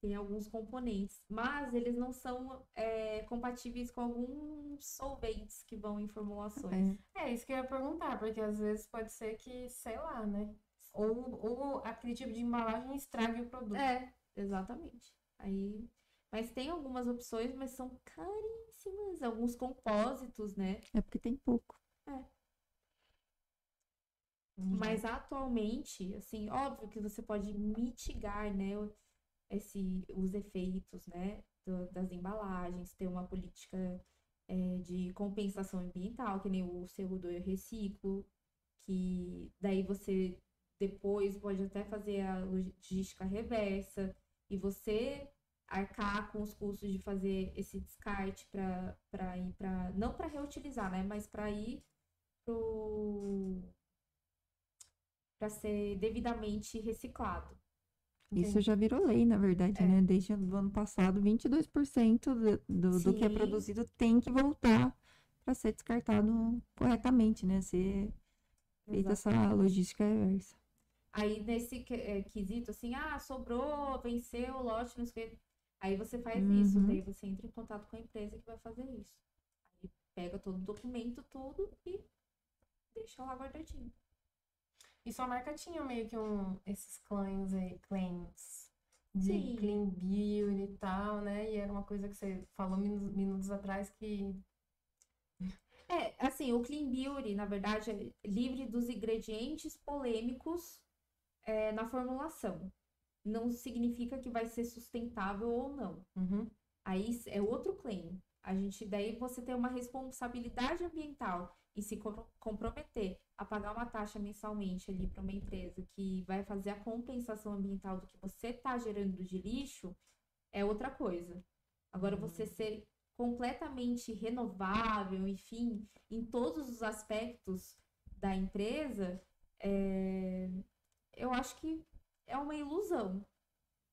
Tem alguns componentes, mas eles não são é, compatíveis com alguns solventes que vão em formulações. É. É isso que eu ia perguntar, porque às vezes pode ser que, sei lá, né? Ou, ou aquele tipo de embalagem estrague o produto. É, exatamente. Aí, mas tem algumas opções, mas são caríssimas. Alguns compósitos, né? É porque tem pouco. Uhum. Mas atualmente, assim, óbvio que você pode mitigar, né, esse, os efeitos, né? do- das embalagens, ter uma política é, de compensação ambiental, que nem o selo do Eu Reciclo, que daí você depois pode até fazer a logística reversa e você arcar com os custos de fazer esse descarte para ir para não para reutilizar, né, mas para ir para ser devidamente reciclado. Isso já virou lei, na verdade, É. né? Desde o ano passado, 22% do, do, do que é produzido tem que voltar para ser descartado corretamente, né? Ser feita essa logística reversa. Aí, nesse que- é, quesito, assim, ah, sobrou, venceu o lote, não sei o quê. Aí você faz Uhum. isso, daí você entra em contato com a empresa que vai fazer isso. Aí pega todo o documento, tudo e deixa lá guardadinho. E sua marca tinha meio que um, esses claims aí, claims de Sim. clean beauty e tal, né? E era uma coisa que você falou minutos, minutos atrás que É, assim, o Clean Beauty, na verdade, é livre dos ingredientes polêmicos é, na formulação. Não significa que vai ser sustentável ou não. Uhum. Aí é outro claim. A gente daí você tem uma responsabilidade ambiental e se com- comprometer a pagar uma taxa mensalmente ali para uma empresa que vai fazer a compensação ambiental do que você está gerando de lixo é outra coisa. Agora você ser completamente renovável, enfim, em todos os aspectos da empresa, é, eu acho que é uma ilusão,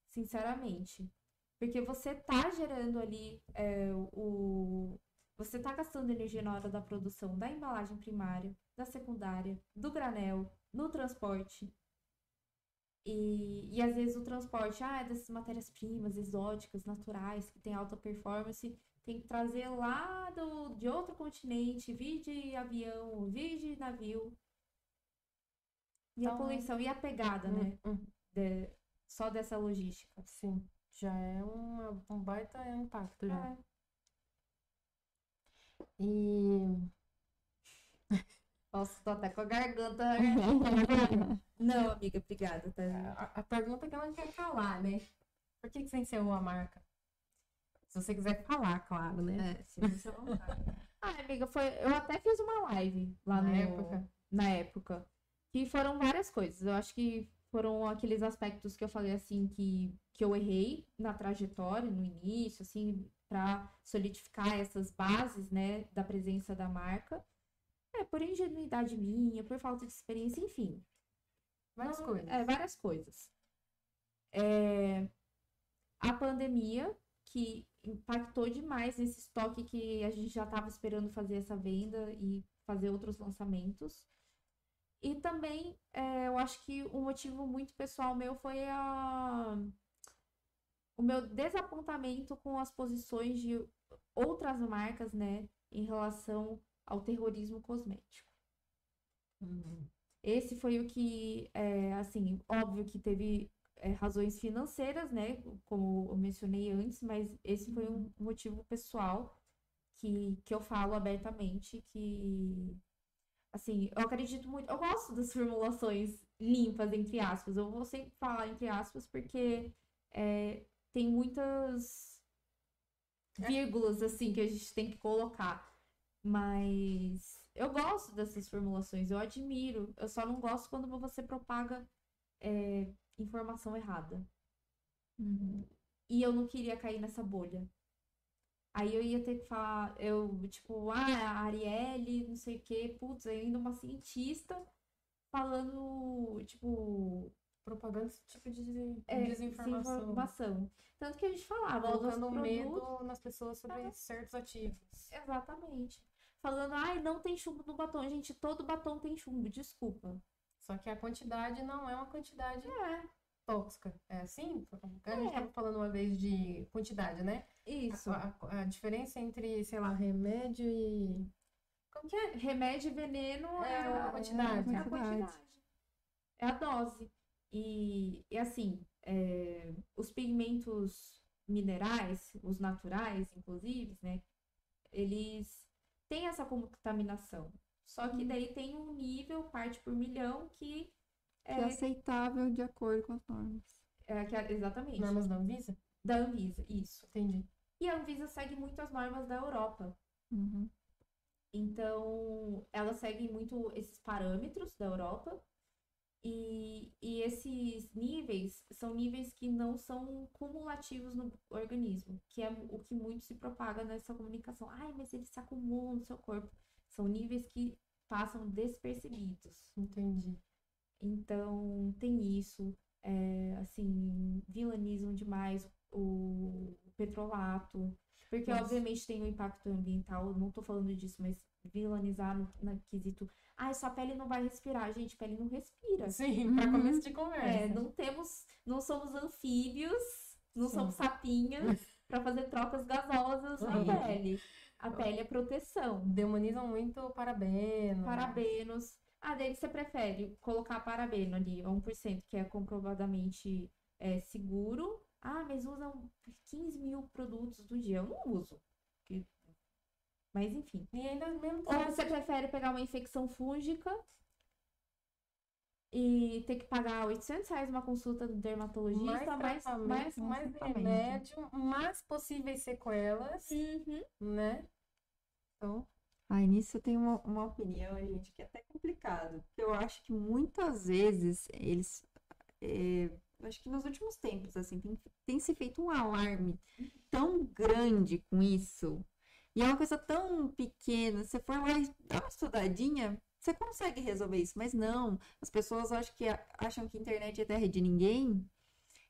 sinceramente. Porque você tá gerando ali é, o. Você tá gastando energia na hora da produção da embalagem primária, da secundária, do granel, no transporte. E, e às vezes o transporte, ah, é dessas matérias-primas exóticas, naturais, que tem alta performance, tem que trazer lá do, de outro continente, vir de avião, vir de navio. E a Então, poluição, e a pegada, né? Hum, hum. de- só dessa logística. Sim, já é uma, um baita impacto já. É. E Nossa, tô até com a garganta. Não, amiga, obrigada. Tá? a, a pergunta que ela quer calar, né? Por que, que você encerrou a marca? Se você quiser falar, claro, né? É, se você. Ah, amiga, foi. Eu até fiz uma live lá Na no- época? Na época. Que foram várias coisas. Eu acho que foram aqueles aspectos que eu falei assim que, que eu errei na trajetória, no início, assim, pra solidificar essas bases, né, da presença da marca. É, por ingenuidade minha, por falta de experiência, enfim. Várias Não, coisas. É, várias coisas. É, a pandemia, que impactou demais nesse estoque que a gente já estava esperando fazer essa venda e fazer outros lançamentos. E também, é, eu acho que um motivo muito pessoal meu foi a... o meu desapontamento com as posições de outras marcas, né, em relação ao terrorismo cosmético. Uhum. Esse foi o que, é, assim, óbvio que teve é, razões financeiras, né? Como eu mencionei antes, mas esse foi um motivo pessoal que, que eu falo abertamente que, assim, eu acredito muito, eu gosto das formulações limpas, entre aspas. Eu vou sempre falar entre aspas porque é, tem muitas vírgulas, assim, que a gente tem que colocar. Mas eu gosto dessas formulações, eu admiro. Eu só não gosto quando você propaga é, informação errada. Uhum. E eu não queria cair nessa bolha. Aí eu ia ter que falar, eu, tipo, ah, a Arielle, não sei o quê, putz, ainda uma cientista falando, tipo, Propaganda esse tipo de é, desinformação. desinformação. Tanto que a gente falava, Colocando medo nas pessoas sobre É. certos ativos. Exatamente. Falando, ai, não tem chumbo no batom. Gente, todo batom tem chumbo, desculpa. Só que a quantidade não é uma quantidade É, tóxica. É assim? A É. gente estava falando uma vez de quantidade, né? isso. A, a- a diferença entre, sei lá, remédio e. Como que é? Remédio e veneno É é, a quantidade. É a quantidade. É a dose. E, e assim, é, os pigmentos minerais, os naturais, inclusive, né? Eles têm essa contaminação. Só que daí tem um nível, parte por milhão, que Que é é, aceitável de acordo com as normas. é que é- exatamente Normas da Anvisa? da Anvisa, isso. Entendi. E a Anvisa segue muito as normas da Europa. Uhum. Então, ela segue muito esses parâmetros da Europa. E, e esses níveis são níveis que não são cumulativos no organismo, que é o que muito se propaga nessa comunicação. Ai, mas eles se acumulam no seu corpo. São níveis que passam despercebidos. Entendi. Então, tem isso. É, assim, vilanizam demais o petrolato. Porque, Nossa. obviamente, tem um impacto ambiental. Não tô falando disso, mas vilanizar no, na quesito. Ai, sua pele não vai respirar. Gente, pele não respira. Sim, para Uhum. começo de conversa. É, não temos. Não somos anfíbios, não Sim. somos sapinhas para fazer trocas gasosas na pele. A pele é proteção. Demonizam muito o parabeno. Parabenos. Ah, daí você prefere colocar parabeno ali, 1%, que é comprovadamente é, seguro. Ah, mas usam 15 mil produtos do dia. Eu não uso. Mas enfim. E ainda mesmo Ou você prefere pegar uma infecção fúngica e ter que pagar 800 reais uma consulta do dermatologista, mais mais, mais, remédio, mais possíveis sequelas, Uhum. né? Então, Ai, nisso eu tenho uma, uma opinião, gente, que é até complicado. Porque eu acho que muitas vezes eles. é, eu acho que nos últimos tempos, assim, tem, tem se feito um alarme tão grande com isso. E é uma coisa tão pequena. Se você for lá e dar uma estudadinha, você consegue resolver isso. Mas não. As pessoas acham que, acham que internet é terra de ninguém.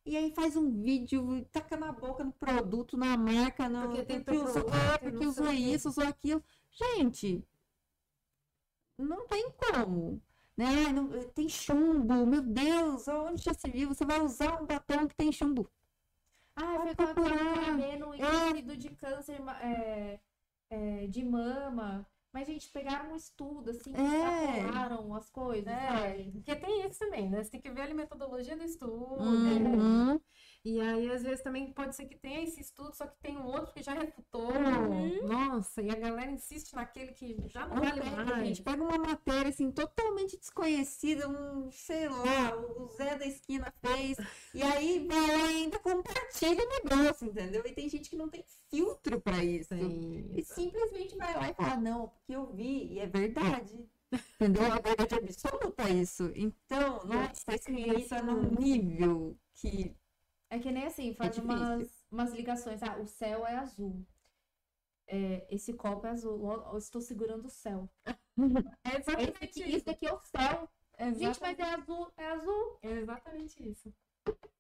E aí faz um vídeo, e taca na boca no produto, na marca, no, Porque tem porque usou, é, porque usou isso, usou aquilo. Gente, não tem como. Né? Não- tem chumbo, meu Deus, onde já se viu? Você vai usar um batom que tem chumbo. Ah, foi com procurar. parabeno É. de câncer é, é, de mama. Mas, gente, pegaram um estudo, assim, É. extrapolaram as coisas, É, sabe? porque tem isso também, né? Você tem que ver a metodologia do estudo. Uhum. E aí, às vezes, também pode ser que tenha esse estudo, só que tem um outro que já refutou. Uhum. Nossa, e a galera insiste naquele que já não vale pega, mais. gente, pega uma matéria assim, totalmente desconhecida, um, sei lá, o Zé da esquina fez, e aí vai lá e ainda compartilha o negócio, entendeu? E tem gente que não tem filtro pra isso. E simplesmente vai lá e fala, não, porque eu vi, e é verdade. Entendeu? É verdade absoluta isso. Então, nossa, isso entra num nível que. É que nem assim, faz difícil. umas, umas ligações. Ah, o céu é azul. É, esse copo é azul. Eu estou segurando o céu. É Esse exatamente aqui, isso. isso aqui é o céu. É Gente, mas é azul. É azul. É exatamente isso.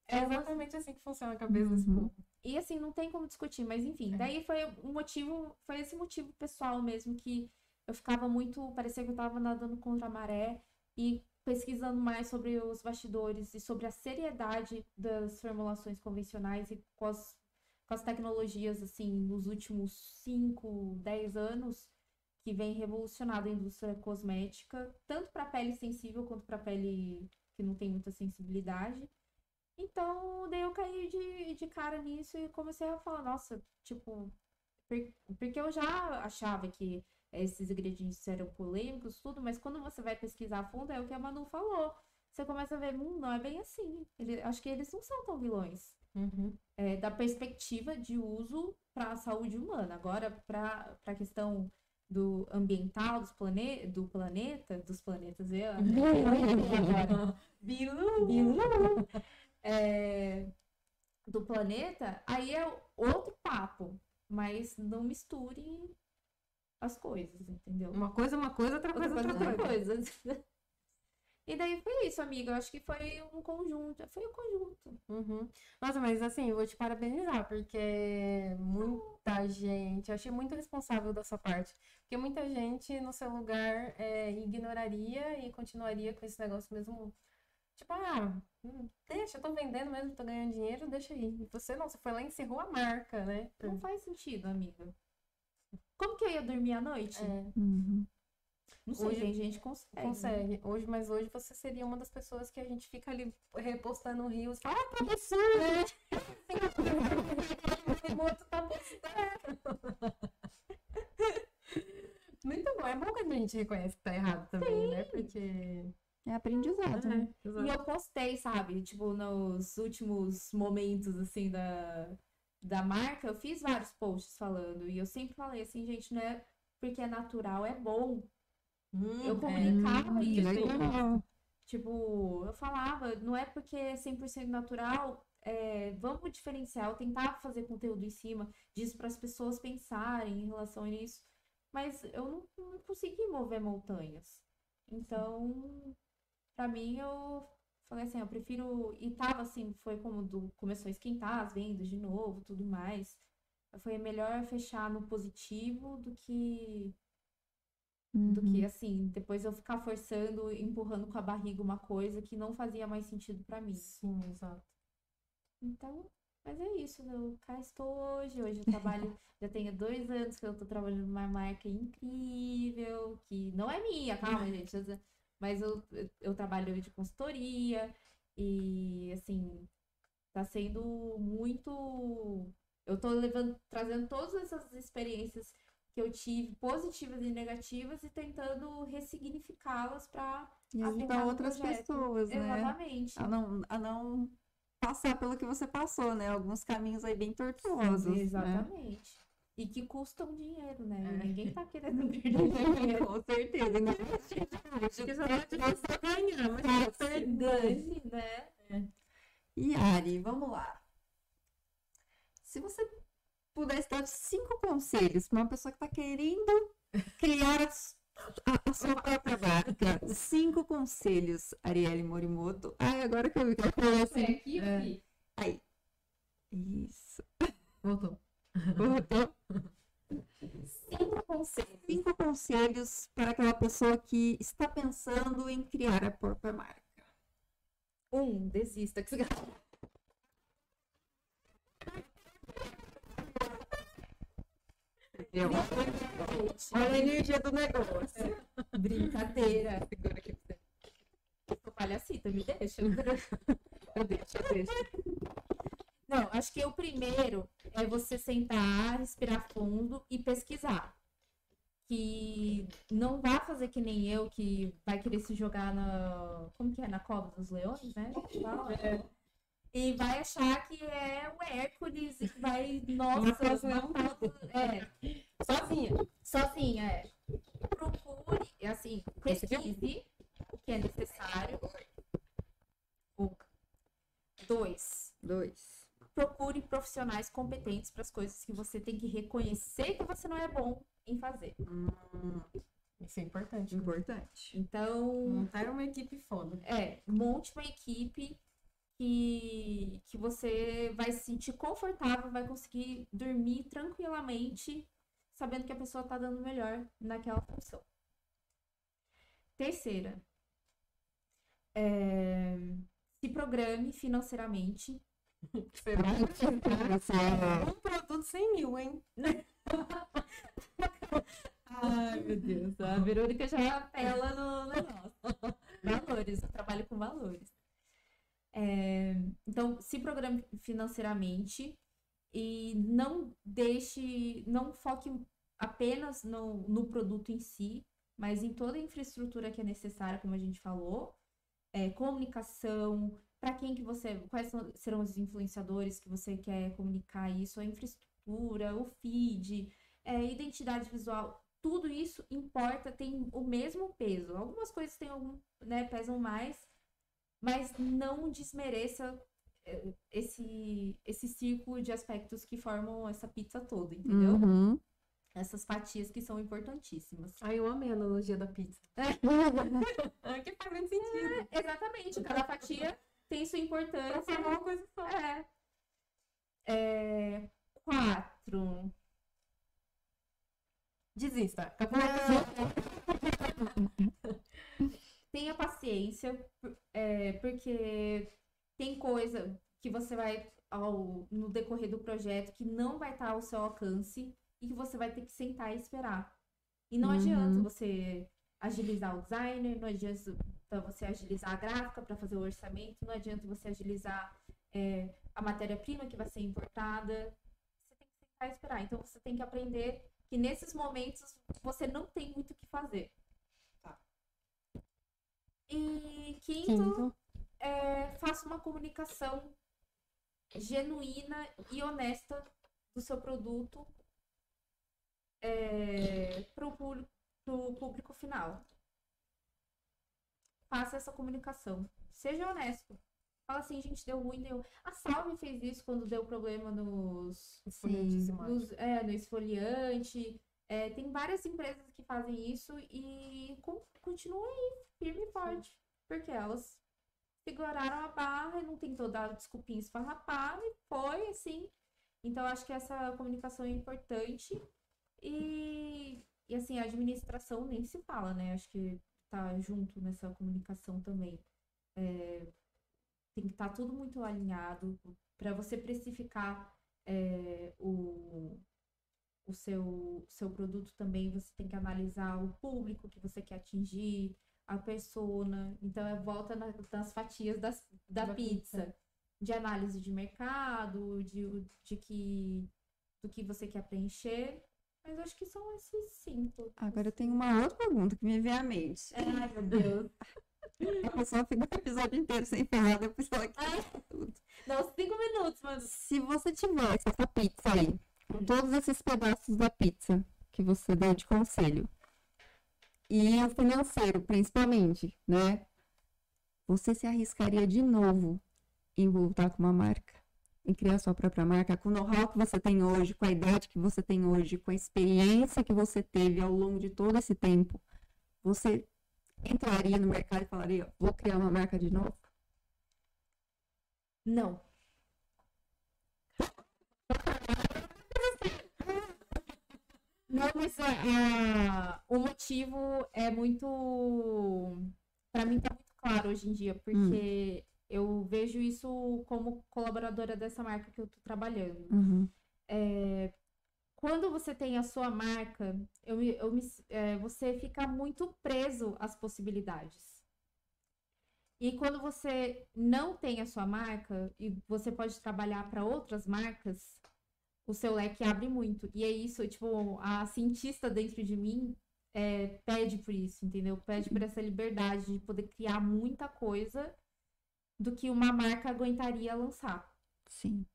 É É exatamente assim que funciona a cabeça desse Uhum. povo. E assim, não tem como discutir, mas enfim. É. Daí foi um motivo, foi esse motivo pessoal mesmo que eu ficava muito, parecia que eu tava nadando contra a maré e pesquisando mais sobre os bastidores e sobre a seriedade das formulações convencionais e com as, com as tecnologias, assim, nos últimos 5, 10 anos, que vem revolucionando a indústria cosmética, tanto para pele sensível quanto para pele que não tem muita sensibilidade. Então, daí eu caí de, de cara nisso e comecei a falar, nossa, tipo, por- porque eu já achava que esses ingredientes eram polêmicos, tudo, mas quando você vai pesquisar a fundo, é o que a Manu falou. Você começa a ver, hum, não é bem assim. Ele- acho que eles não são tão vilões. Uhum. É, da perspectiva de uso para a saúde humana. Agora, para a questão do ambiental, dos plane, do planeta, dos planetas, eu, agora. Bilu! Bilu. É, do planeta, aí é outro papo. Mas não misture as coisas, entendeu? Uma coisa é uma coisa, outra Outra coisa é outra outra coisa. coisa. E daí foi isso, amiga. Eu acho que foi um conjunto. Foi um conjunto. Uhum. Nossa, mas assim, eu vou te parabenizar, porque muita gente, eu achei muito responsável da sua parte, porque muita gente no seu lugar é, ignoraria e continuaria com esse negócio mesmo, tipo, ah, deixa, eu tô vendendo mesmo, tô ganhando dinheiro, deixa aí. E você não, você foi lá e encerrou a marca, né? Não faz sentido, amiga. Como que eu ia dormir à noite? É, Não sei, Hoje- tem gente que consegue. né? consegue. Hoje, mas hoje você seria uma das pessoas que a gente fica ali repostando rios. Ah, tá absurdo! O outro tá postando. Muito bom. É bom que a gente reconhece que tá errado também, né? Porque. É aprendizado, né? É, E eu postei, sabe? Tipo, nos últimos momentos, assim, da, da marca, eu fiz vários posts falando. E eu sempre falei assim, gente, não é porque é natural, é bom. Hum, Eu é. comunicava Hum, isso. legal. Tipo, eu falava, não é porque é 100% natural, é, vamos diferenciar, eu tentava fazer conteúdo em cima disso para as pessoas pensarem em relação a isso, mas eu não, não consegui mover montanhas. Então, para mim, eu falei assim, eu prefiro. E tava assim, foi como do, começou a esquentar as vendas de novo, tudo mais. Foi melhor fechar no positivo do que do Uhum. que assim, depois eu ficar forçando, empurrando com a barriga uma coisa que não fazia mais sentido pra mim. Sim, exato. Então, mas é isso, eu cá estou hoje. Hoje eu trabalho, já tenho dois anos que eu tô trabalhando numa marca incrível, que não é minha, calma, gente. Mas eu, eu, trabalho de consultoria e assim, tá sendo muito. Eu tô levando, trazendo todas essas experiências que eu tive, positivas e negativas, e tentando ressignificá-las para ajudar outras projeto. pessoas, né? Exatamente. A não, a não passar pelo que você passou, né? Alguns caminhos aí bem tortuosos. né? Exatamente. E que custam dinheiro, né? É. Ninguém tá querendo perder dinheiro. Com certeza. Ainda Acho que já não adianta só ganhar, mas tá perdendo. Né? E Ari, vamos lá. Se você pudesse dar cinco conselhos para uma pessoa que está querendo criar a, a- sua própria marca, cinco conselhos, Arielle Morimoto. Ai, agora que eu vi que ela falou assim. aqui, É. fi. Aí. Isso. Voltou. Cinco conselhos. Cinco conselhos para aquela pessoa que está pensando em criar a própria marca. Um, desista. Que você... Olha a energia do negócio. Brincadeira. Segura aqui pra você. Palhacita, me deixa. Eu deixo, eu deixo. Não, acho que o primeiro é você sentar, respirar fundo e pesquisar. Que não vá fazer que nem eu, que vai querer se jogar na. Como que é? Na cova dos leões, né? Fala. E vai achar que é o Hércules e que vai. Nossa, Matar É. Sozinha. Sozinha, é. Procure, é assim, pesquise o que é necessário. Um. Dois, Dois. Procure profissionais competentes para as coisas que você tem que reconhecer que você não é bom em fazer. Isso é importante. né? Importante. Então, Montar uma equipe foda. é, monte uma equipe que, que você vai se sentir confortável, vai conseguir dormir tranquilamente, sabendo que a pessoa está dando melhor naquela função. Terceira, é, se programe financeiramente. Um produto 100 mil, hein? Ai, meu Deus, a Verônica já apela no negócio. Valores, eu trabalho com valores. É, então, se programe financeiramente e não deixe, não foque apenas no, no produto em si, mas em toda a infraestrutura que é necessária, como a gente falou, é, comunicação, para quem que você, quais são- serão os influenciadores que você quer comunicar isso, a infraestrutura, o feed, é, identidade visual, tudo isso importa, tem o mesmo peso. Algumas coisas têm algum, né, pesam mais, mas não desmereça é, esse, esse círculo de aspectos que formam essa pizza toda, entendeu? Uhum. Essas fatias que são importantíssimas. Ai, eu amei a analogia da pizza. É. que faz muito sentido. Exatamente, cada fatia tem sua importância. formar uma coisa só. É. É, Quatro. Desista. Acabou Tenha paciência, é, porque tem coisa que você vai, ao, no decorrer do projeto, que não vai estar ao seu alcance e que você vai ter que sentar e esperar. E não Uhum. adianta você agilizar o designer, não adianta você agilizar a gráfica para fazer o orçamento, não adianta você agilizar é, a matéria-prima que vai ser importada. Você tem que sentar e esperar. Então você tem que aprender que nesses momentos você não tem muito o que fazer. Tá. E quinto, Quinto. é, faça uma comunicação genuína e honesta do seu produto é, para o público final. Faça essa comunicação. Seja honesto. Fala assim, gente, deu ruim, deu. A Salve fez isso quando deu problema nos. Sim. nos é, no esfoliante. É, tem várias empresas que fazem isso e com, continuam aí, firme e forte. Porque elas seguraram a barra e não tentou dar desculpinha esfarrapada e foi assim. Então, acho que essa comunicação é importante. E, e assim, a administração nem se fala, né? Acho que tá junto nessa comunicação também. É, tem que estar tá tudo muito alinhado para você precificar é, o, o seu, seu produto também. Você tem que analisar o público que você quer atingir, a persona. Então, é volta na, nas fatias das, da, da pizza. pizza. De análise de mercado, de, de que, do que você quer preencher. Mas acho que são esses cinco. Agora eu tenho uma outra pergunta que me vem à mente. Ai, meu Deus. A pessoa fica o episódio inteiro sem falar, depois ela quer tudo. Não, cinco minutos, mas. Se você tivesse essa pizza aí, com todos esses pedaços da pizza que você deu de conselho, e o financeiro, principalmente, né? Você se arriscaria de novo em voltar com uma marca? Em criar sua própria marca, com o know-how que você tem hoje, com a idade que você tem hoje, com a experiência que você teve ao longo de todo esse tempo, você entraria no mercado e falaria, vou criar uma marca de novo? Não. Não, mas a, o motivo é muito. Para mim tá muito claro hoje em dia, porque hum. Eu vejo isso como colaboradora dessa marca que eu tô trabalhando. Uhum. É, quando você tem a sua marca, eu, eu me, é, você fica muito preso às possibilidades. E quando você não tem a sua marca e você pode trabalhar para outras marcas, o seu leque abre muito. E é isso, tipo, a cientista dentro de mim é, pede por isso, entendeu? Pede por essa liberdade de poder criar muita coisa do que uma marca aguentaria lançar. Sim.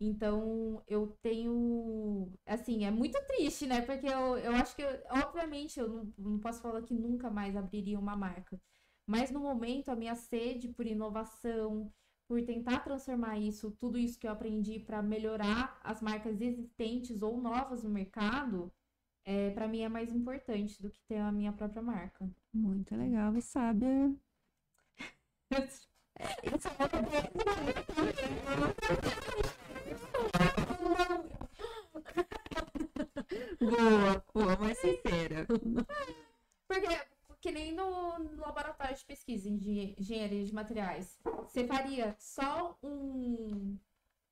Então, eu tenho. Assim, é muito triste, né? Porque eu, eu acho que, obviamente, eu não, não posso falar que nunca mais abriria uma marca. Mas no momento, a minha sede por inovação, por tentar transformar isso, tudo isso que eu aprendi para melhorar as marcas existentes ou novas no mercado, é, para mim é mais importante do que ter a minha própria marca. Muito legal, e sabe. Isso boa, boa, mais sincera. Porque, que nem no, no laboratório de pesquisa em engenharia de materiais, você faria só um,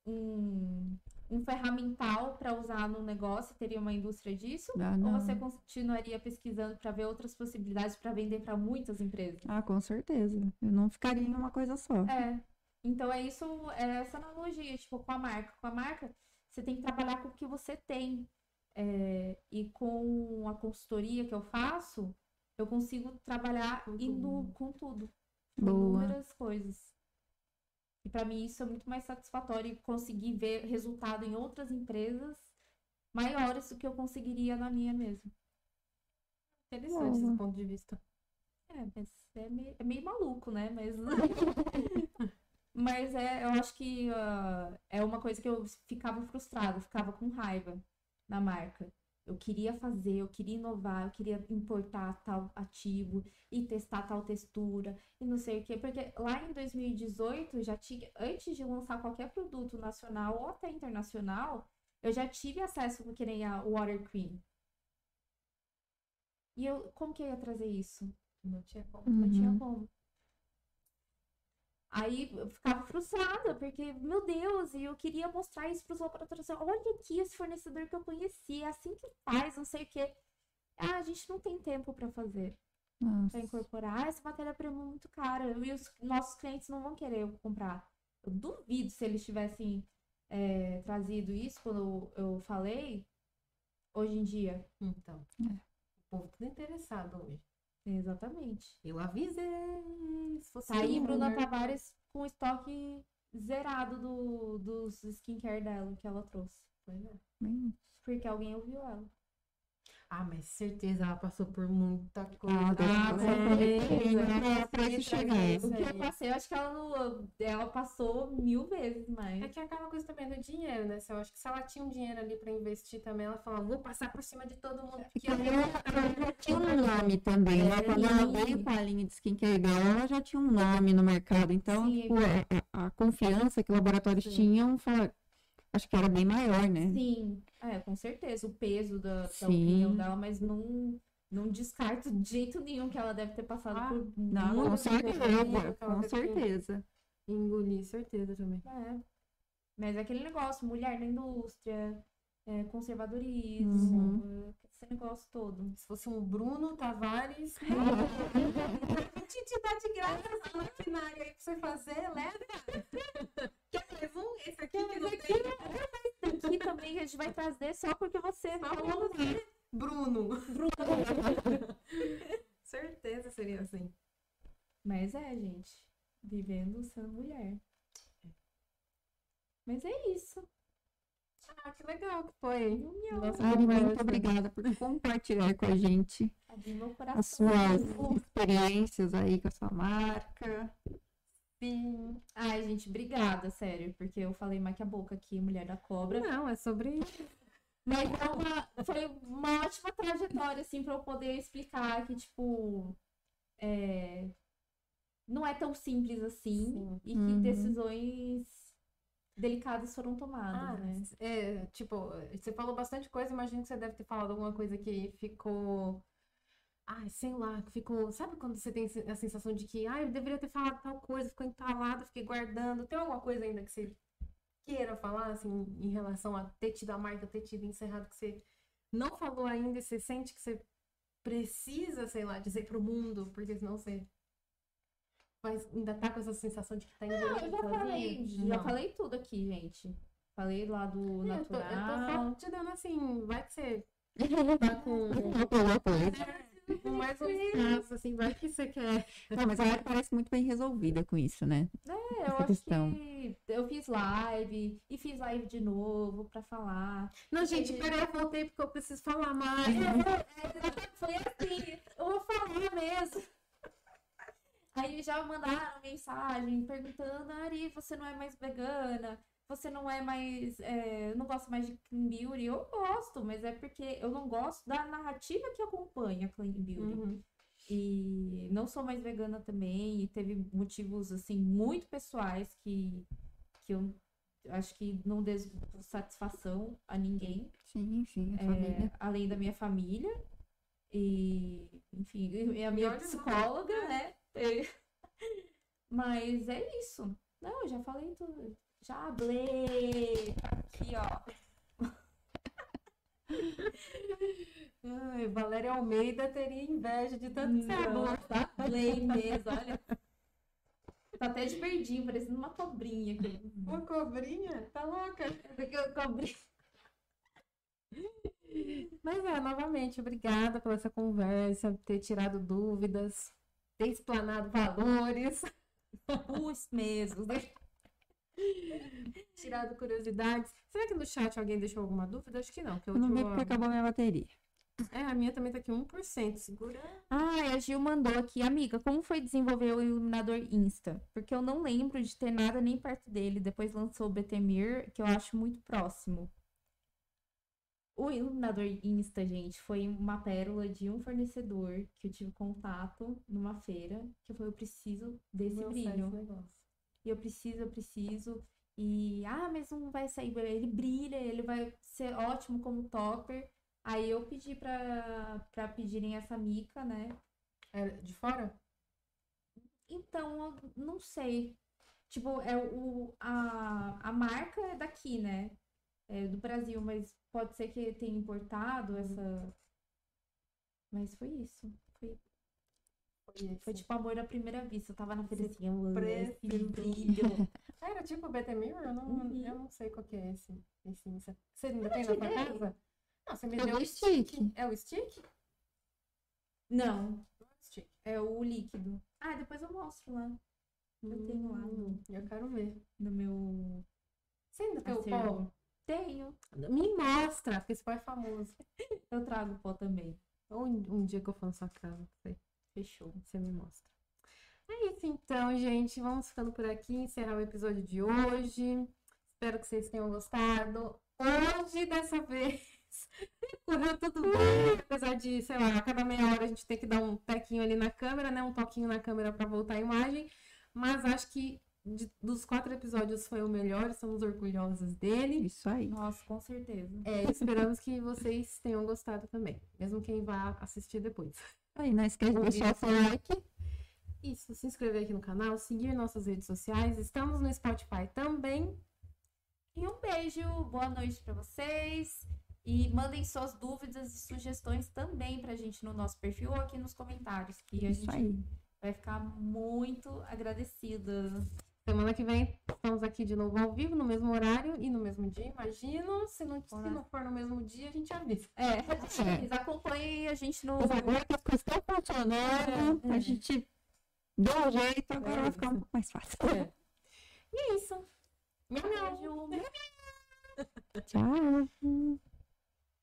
um, um ferramental para usar no negócio, teria uma indústria disso? Ah, ou você continuaria pesquisando para ver outras possibilidades para vender para muitas empresas? Ah, com certeza. Eu não ficaria em uma coisa só. É. Então é isso, é essa analogia, tipo, com a marca. Com a marca, você tem que trabalhar com o que você tem. É, e com a consultoria que eu faço, eu consigo trabalhar com indo tudo. com tudo. Com Boa. inúmeras coisas. E para mim isso é muito mais satisfatório conseguir ver resultado em outras empresas maiores do que eu conseguiria na minha mesmo. Interessante esse ponto de vista. É, mas é meio, é meio maluco, né? Mas. mas é, eu acho que uh, é uma coisa que eu ficava frustrada, ficava com raiva na marca. Eu queria fazer, eu queria inovar, eu queria importar tal ativo e testar tal textura e não sei o quê. Porque lá em 2018, já tinha, antes de lançar qualquer produto nacional ou até internacional, eu já tive acesso com que nem a Water Cream. E eu, como que eu ia trazer isso? Não tinha como. Não tinha uhum. como. Aí eu ficava frustrada, porque, meu Deus, e eu queria mostrar isso para os laboratórios. Olha aqui esse fornecedor que eu conheci, é assim que faz, não sei o quê. Ah, a gente não tem tempo para fazer. Para incorporar. Essa matéria-prima é muito cara. E os nossos clientes não vão querer comprar. Eu duvido se eles tivessem é, trazido isso quando eu, falei hoje em dia. Então, é. o povo tudo interessado hoje. Exatamente. Eu avisei. Se fosse tá aí, Bruna Tavares com estoque zerado do, dos skincare dela que ela trouxe. Pois é. Porque alguém ouviu ela. Ah, mas certeza ela passou por muita coisa. Ah, Ah, com certeza. O que eu passei, eu acho que ela não. Ela passou mil vezes mais. É que é aquela coisa também do dinheiro, né? Eu acho que se ela tinha um dinheiro ali pra investir também, ela falava, vou passar por cima de todo mundo. Porque eu Ela ela já tinha um nome também, né? Quando ela veio com a linha de skincare dela, ela já tinha um nome no mercado. Então, Sim. tipo, a, a confiança que laboratórios Sim. tinham, foi- acho que era bem maior, né? Sim, é, com certeza. O peso da, da opinião dela, mas não, não descarto de jeito nenhum que ela deve ter passado Ah, por Não, com certeza, coisa. com certeza. Engolir, certeza também. É. Mas é aquele negócio, mulher na indústria, é, conservadorismo, esse negócio todo. Se fosse um Bruno Tavares, a gente te dá de graça essa maquinária aí pra você fazer, leva. Quer mais um? Esse aqui que não tem. Aqui também a gente vai trazer só porque você falou você, Bruno. Certeza seria assim. Mas é, gente. Vivendo sendo mulher. Mas é isso. Ah, que legal que foi. Nossa Ari, muito obrigada por compartilhar com a gente as suas experiências aí com a sua marca. Sim. Ai, gente, obrigada, sério. Porque eu falei mais que a boca aqui, mulher da cobra. Não, é sobre Mas é uma- foi uma ótima trajetória, assim, pra eu poder explicar que, tipo, é, não é tão simples assim Sim. e que Uhum. decisões delicadas foram tomadas, Ah, né? é, tipo, você falou bastante coisa, imagino que você deve ter falado alguma coisa que ficou. Ai, sei lá, que ficou. Sabe quando você tem a sensação de que, ai, eu deveria ter falado tal coisa, ficou entalado, fiquei guardando. Tem alguma coisa ainda que você queira falar, assim, em relação a ter tido a marca, ter tido encerrado, que você não falou ainda e você sente que você precisa, sei lá, dizer pro mundo, porque senão você. Mas ainda tá com essa sensação de que tá Não, eu engolindo já falei, sozinho? já Não. falei tudo aqui, gente. Falei lá do É, Eu tô, eu tô natural. só te dando assim, vai que você tá com, com mais uns casos, assim, vai que você quer. Não, mas a Ari parece muito bem resolvida com isso, né? É, eu essa acho questão. que eu fiz live e fiz live de novo pra falar. Não, gente, peraí, eu voltei porque eu preciso falar mais. É, foi assim, eu vou falar mesmo. Aí já mandaram mensagem perguntando, Ari, você não é mais vegana? Você não é mais. é, não gosta mais de clean beauty? Eu gosto, mas é porque eu não gosto da narrativa que acompanha clean beauty. Uhum. E não sou mais vegana também, e teve motivos, assim, muito pessoais que, que eu acho que não deu satisfação a ninguém, Sim, sim, a é, família. além da minha família. E, enfim, e a minha psicóloga, né? Mas é isso. Não, eu já falei tudo. Já hablei. Aqui, ó. Ai, Valéria Almeida teria inveja de tanto que você é Não, boa. hablei mesmo, olha. Tá até de verdinho, parecendo uma cobrinha aqui. Uma cobrinha? Tá louca? Cobrinha. Mas é, novamente, obrigada pela essa conversa, ter tirado dúvidas, ter explanado valores, Pus mesmo. né? tirado curiosidades. Será que no chat alguém deixou alguma dúvida? Acho que não. Que Eu não última- porque acabou minha bateria. É, a minha também tá aqui 1%. Segura. Ai, a Gil mandou aqui, amiga, como foi desenvolver o iluminador Insta? Porque eu não lembro de ter nada nem perto dele. Depois lançou o BTMir, que eu acho muito próximo. O iluminador Insta, gente, foi uma pérola de um fornecedor que eu tive contato numa feira, que eu falei, eu preciso desse Meu brilho. E eu preciso, eu preciso. E, ah, mas não vai sair. Ele brilha, ele vai ser ótimo como topper. Aí eu pedi pra, pra pedirem essa mica, né? É de fora? Então, eu não sei. Tipo, é o, a, a marca é daqui, né? É do Brasil, mas pode ser que tenha importado essa. Mas foi isso. Foi, foi tipo amor à primeira vista. Eu tava na feira assim, eu esse brilho. Ah, Era tipo Beta Mirror? Eu não, Uhum. eu não sei qual que é esse. esse. Você ainda Eu tem na sua tirei. casa? Não, você me É deu o o stick. É o stick? Não, é o stick. é o líquido. Ah, depois eu mostro lá. Eu tenho lá no, Hum, Eu quero ver. no meu. Você ainda tem o pó? Tenho. Me mostra, porque esse pó é famoso. Eu trago pó também. Ou um, dia que eu for na sua casa. Fechou. Você me mostra. É isso então, gente. Vamos ficando por aqui, encerrar o episódio de hoje. Espero que vocês tenham gostado. Hoje, dessa vez, correu tudo bem. Apesar de, sei lá, a cada meia hora a gente tem que dar um tequinho ali na câmera, né? Um toquinho na câmera para voltar a imagem. Mas acho que de- dos quatro episódios foi o melhor. Estamos orgulhosos dele. Isso aí. Nossa, com certeza. É, esperamos que vocês tenham gostado também. Mesmo quem vá assistir depois. Aí, não esquece de deixar o seu like. Isso, se inscrever aqui no canal, seguir nossas redes sociais. Estamos no Spotify também. E um beijo, boa noite pra vocês. E mandem suas dúvidas e sugestões também pra gente no nosso perfil ou aqui nos comentários, que a Isso gente aí. vai ficar muito agradecida. Semana que vem estamos aqui de novo ao vivo, no mesmo horário e no mesmo dia. Imagino, se não, se não for no mesmo dia, a gente avisa. É, vocês acompanhem a gente no. Mas agora que as coisas estão funcionando, É, é. a gente deu um jeito, agora É vai ficar um pouco mais fácil. E é isso. Miau. Beijo. Tchau.